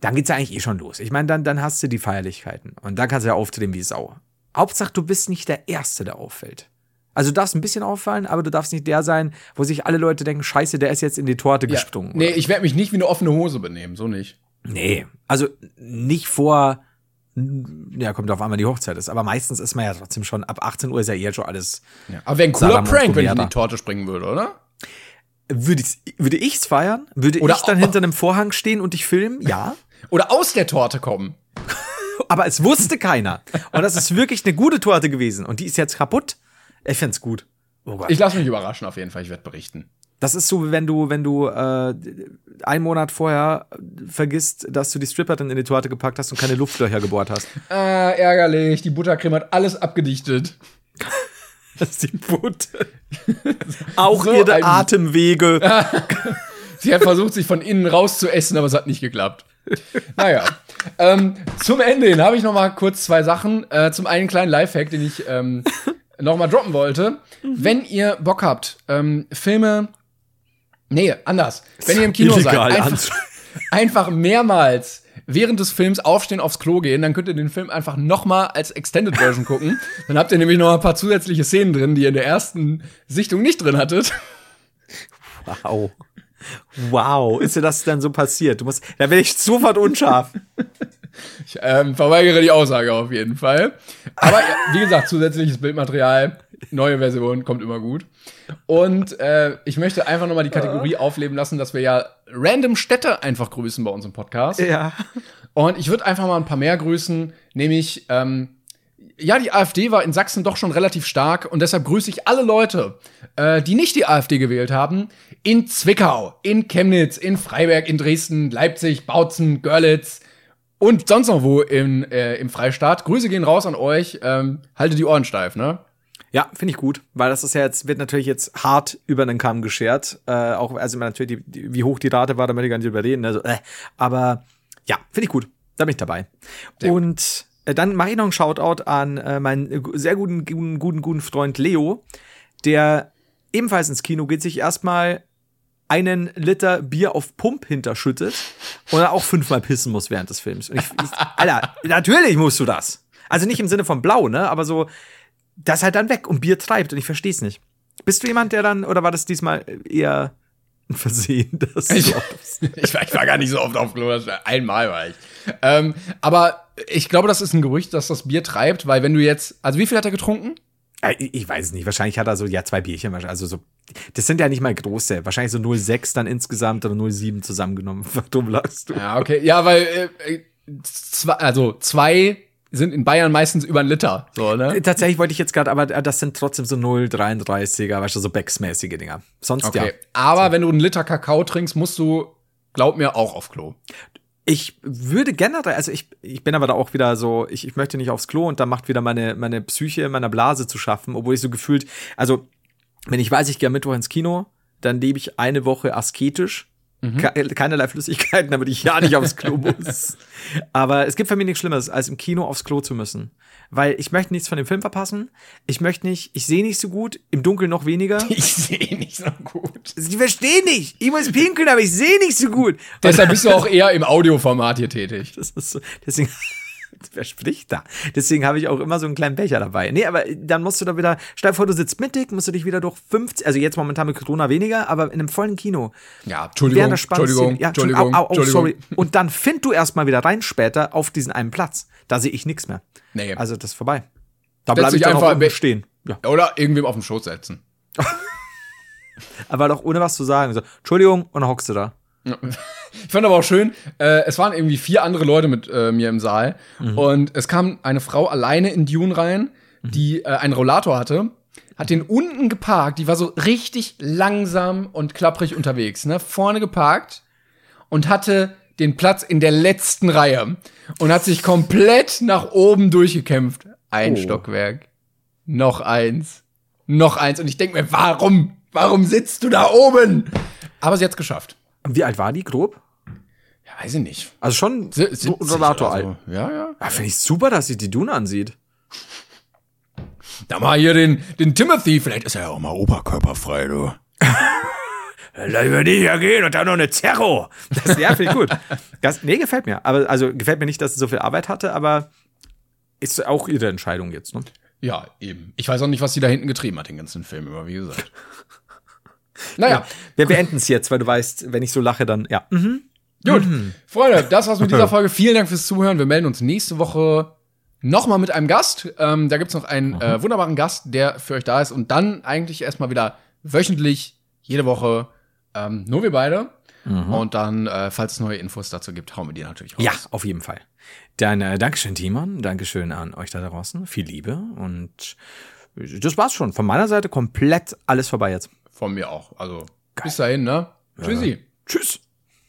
dann geht's ja eigentlich eh schon los. Ich meine, dann, dann hast du die Feierlichkeiten und dann kannst du ja auftreten wie Sau. Hauptsache, du bist nicht der Erste, der auffällt. Also du darfst ein bisschen auffallen, aber du darfst nicht der sein, wo sich alle Leute denken, scheiße, der ist jetzt in die Torte gesprungen. Nee, ich werde mich nicht wie eine offene Hose benehmen, so nicht. Nee, also nicht vor, ja, kommt auf einmal die Hochzeit ist, aber meistens ist man ja trotzdem schon, ab 18 Uhr ist ja eher schon alles, Ja. Aber wäre ein cooler Salam Prank, wenn ich in die Torte springen würde, oder? würde ich's, würde ich's feiern? Würde Oder ich dann hinter einem Vorhang stehen und dich filmen? Ja. Oder aus der Torte kommen. Aber es wusste keiner. Und das ist wirklich eine gute Torte gewesen. Und die ist jetzt kaputt. Ich find's gut. Oh Gott. Ich lasse mich überraschen auf jeden Fall, ich werde berichten. Das ist so, wie wenn du, wenn du äh, einen Monat vorher vergisst, dass du die Stripperin in die Torte gepackt hast und keine Luftlöcher gebohrt hast. Ah, ärgerlich. Die Buttercreme hat alles abgedichtet. Das ist die Butte. Auch So ihre Atemwege. Sie hat versucht, sich von innen rauszuessen, aber es hat nicht geklappt. Naja. ähm, zum Ende hin habe ich noch mal kurz zwei Sachen. Äh, zum einen einen kleinen Lifehack, den ich ähm, noch mal droppen wollte. Wenn ihr Bock habt, ähm, Filme. Nee, anders. Wenn ihr im Kino seid, einfach, einfach mehrmals während des Films aufstehen, aufs Klo gehen, dann könnt ihr den Film einfach noch mal als Extended Version gucken. Dann habt ihr nämlich noch ein paar zusätzliche Szenen drin, die ihr in der ersten Sichtung nicht drin hattet. Wow. Wow, ist dir das dann so passiert? Du musst, da werde ich sofort unscharf. Ich ähm, verweigere die Aussage auf jeden Fall. Aber ja, wie gesagt, zusätzliches Bildmaterial, neue Version, kommt immer gut. Und äh, ich möchte einfach nochmal die Kategorie aufleben lassen, dass wir ja random Städte einfach grüßen bei uns im Podcast. Ja. Und ich würde einfach mal ein paar mehr grüßen, nämlich, ähm, ja, die AfD war in Sachsen doch schon relativ stark und deshalb grüße ich alle Leute, äh, die nicht die AfD gewählt haben, in Zwickau, in Chemnitz, in Freiberg, in Dresden, Leipzig, Bautzen, Görlitz und sonst noch wo im, äh, im Freistaat. Grüße gehen raus an euch, ähm, haltet die Ohren steif, ne? Ja, finde ich gut, weil das ist ja jetzt, wird natürlich jetzt hart über den Kamm geschert. Äh, auch, also natürlich, die, die, wie hoch die Rate war, da möchte ich gar nicht überreden. Also, äh, aber ja, finde ich gut. Da bin ich dabei. Sehr Und dann mache ich noch einen Shoutout an äh, meinen äh, sehr guten, guten, guten, guten Freund Leo, der ebenfalls ins Kino geht, sich erstmal einen Liter Bier auf Pump hinterschüttet und auch fünfmal pissen muss während des Films. Ich, ich, Alter, natürlich musst du das. Also nicht im Sinne von blau, ne? Aber so, das halt dann weg und Bier treibt und ich verstehe es nicht. Bist du jemand, der dann, oder war das diesmal eher ein Versehen? Dass Ich, ich, war, ich war gar nicht so oft auf Klo, einmal war ich. Ähm, aber ich glaube, das ist ein Gerücht, dass das Bier treibt, weil wenn du jetzt, also wie viel hat er getrunken? Ich weiß es nicht. Wahrscheinlich hat er so, ja, zwei Bierchen. Also so, das sind ja nicht mal große. Wahrscheinlich so 0,6 dann insgesamt oder 0,7 zusammengenommen. Dumm lachst du. Ja, okay. Ja, weil, äh, äh, zwei, also zwei sind in Bayern meistens über einen Liter. So, ne? Äh, Tatsächlich wollte ich jetzt gerade, aber äh, das sind trotzdem so 0,33er, weißt du, so Becks-mäßige Dinger. Sonst Okay. ja. Aber wenn du einen Liter Kakao trinkst, musst du, glaub mir, auch auf Klo. Ich würde generell, also ich, ich bin aber da auch wieder so, ich, ich möchte nicht aufs Klo und da macht wieder meine, meine Psyche in meiner Blase zu schaffen, obwohl ich so gefühlt, also wenn ich weiß, ich gehe am Mittwoch ins Kino, dann lebe ich eine Woche asketisch. Ke keinerlei Flüssigkeiten, damit ich ja nicht aufs Klo muss. Aber es gibt für mich nichts Schlimmeres, als im Kino aufs Klo zu müssen. Weil ich möchte nichts von dem Film verpassen. Ich möchte nicht, ich sehe nicht so gut, im Dunkeln noch weniger. Ich sehe nicht so gut. Ich verstehe nicht. Ich muss pinkeln, aber ich sehe nicht so gut. Deshalb bist du auch eher im Audioformat hier tätig. Das ist so, deswegen, wer spricht da? Deswegen habe ich auch immer so einen kleinen Becher dabei. Nee, aber dann musst du da wieder, stell dir vor, du sitzt mittig, musst du dich wieder durch 50, also jetzt momentan mit Corona weniger, aber in einem vollen Kino. Ja, Entschuldigung, Entschuldigung, ja, Entschuldigung, au, au, au, sorry. Und dann find du erstmal wieder rein später auf diesen einen Platz. Da sehe ich nichts mehr. Nee. Also das ist vorbei. Da bleibe ich einfach stehen. Ja. Oder irgendwem auf den Schoß setzen. Aber doch ohne was zu sagen. So, Entschuldigung, und dann hockst du da. Ich fand aber auch schön, äh, es waren irgendwie vier andere Leute mit äh, mir im Saal und es kam eine Frau alleine in Dune rein, die äh, einen Rollator hatte, hat den unten geparkt, die war so richtig langsam und klapprig unterwegs, ne, vorne geparkt und hatte den Platz in der letzten Reihe und hat sich komplett nach oben durchgekämpft. Ein Oh. Stockwerk, noch eins, noch eins und ich denk mir, warum, warum sitzt du da oben? Aber sie hat's geschafft. Wie alt war die, grob? Ja, weiß ich nicht. Also schon Si- so 70 Rollator oder alt. so. Ja, ja. Ja, finde ich super, dass sich die Dune ansieht. Da mal hier den, den Timothy, vielleicht ist er ja auch mal oberkörperfrei, du. Lass über die ja gehen und dann noch eine Zerro. Das, ja, finde ich gut. Das, nee, gefällt mir. Aber, also, gefällt mir nicht, dass sie so viel Arbeit hatte, aber ist auch ihre Entscheidung jetzt, ne? Ja, eben. Ich weiß auch nicht, was sie da hinten getrieben hat, den ganzen Film über, wie gesagt. Naja, Wir beenden es jetzt, weil du weißt, wenn ich so lache, dann, ja. Mhm. gut. Freunde, das war's mit dieser Folge. Vielen Dank fürs Zuhören. Wir melden uns nächste Woche nochmal mit einem Gast. Ähm, da gibt's noch einen äh, wunderbaren Gast, der für euch da ist. Und dann eigentlich erstmal wieder wöchentlich, jede Woche, ähm, nur wir beide. Und dann, äh, falls es neue Infos dazu gibt, hauen wir die natürlich raus. Ja, auf jeden Fall. Dann äh, Dankeschön, Timon. Dankeschön an euch da draußen. Viel Liebe. Und das war's schon. Von meiner Seite komplett alles vorbei jetzt. Von mir auch. Also, bis dahin, ne? Tschüssi. Tschüss.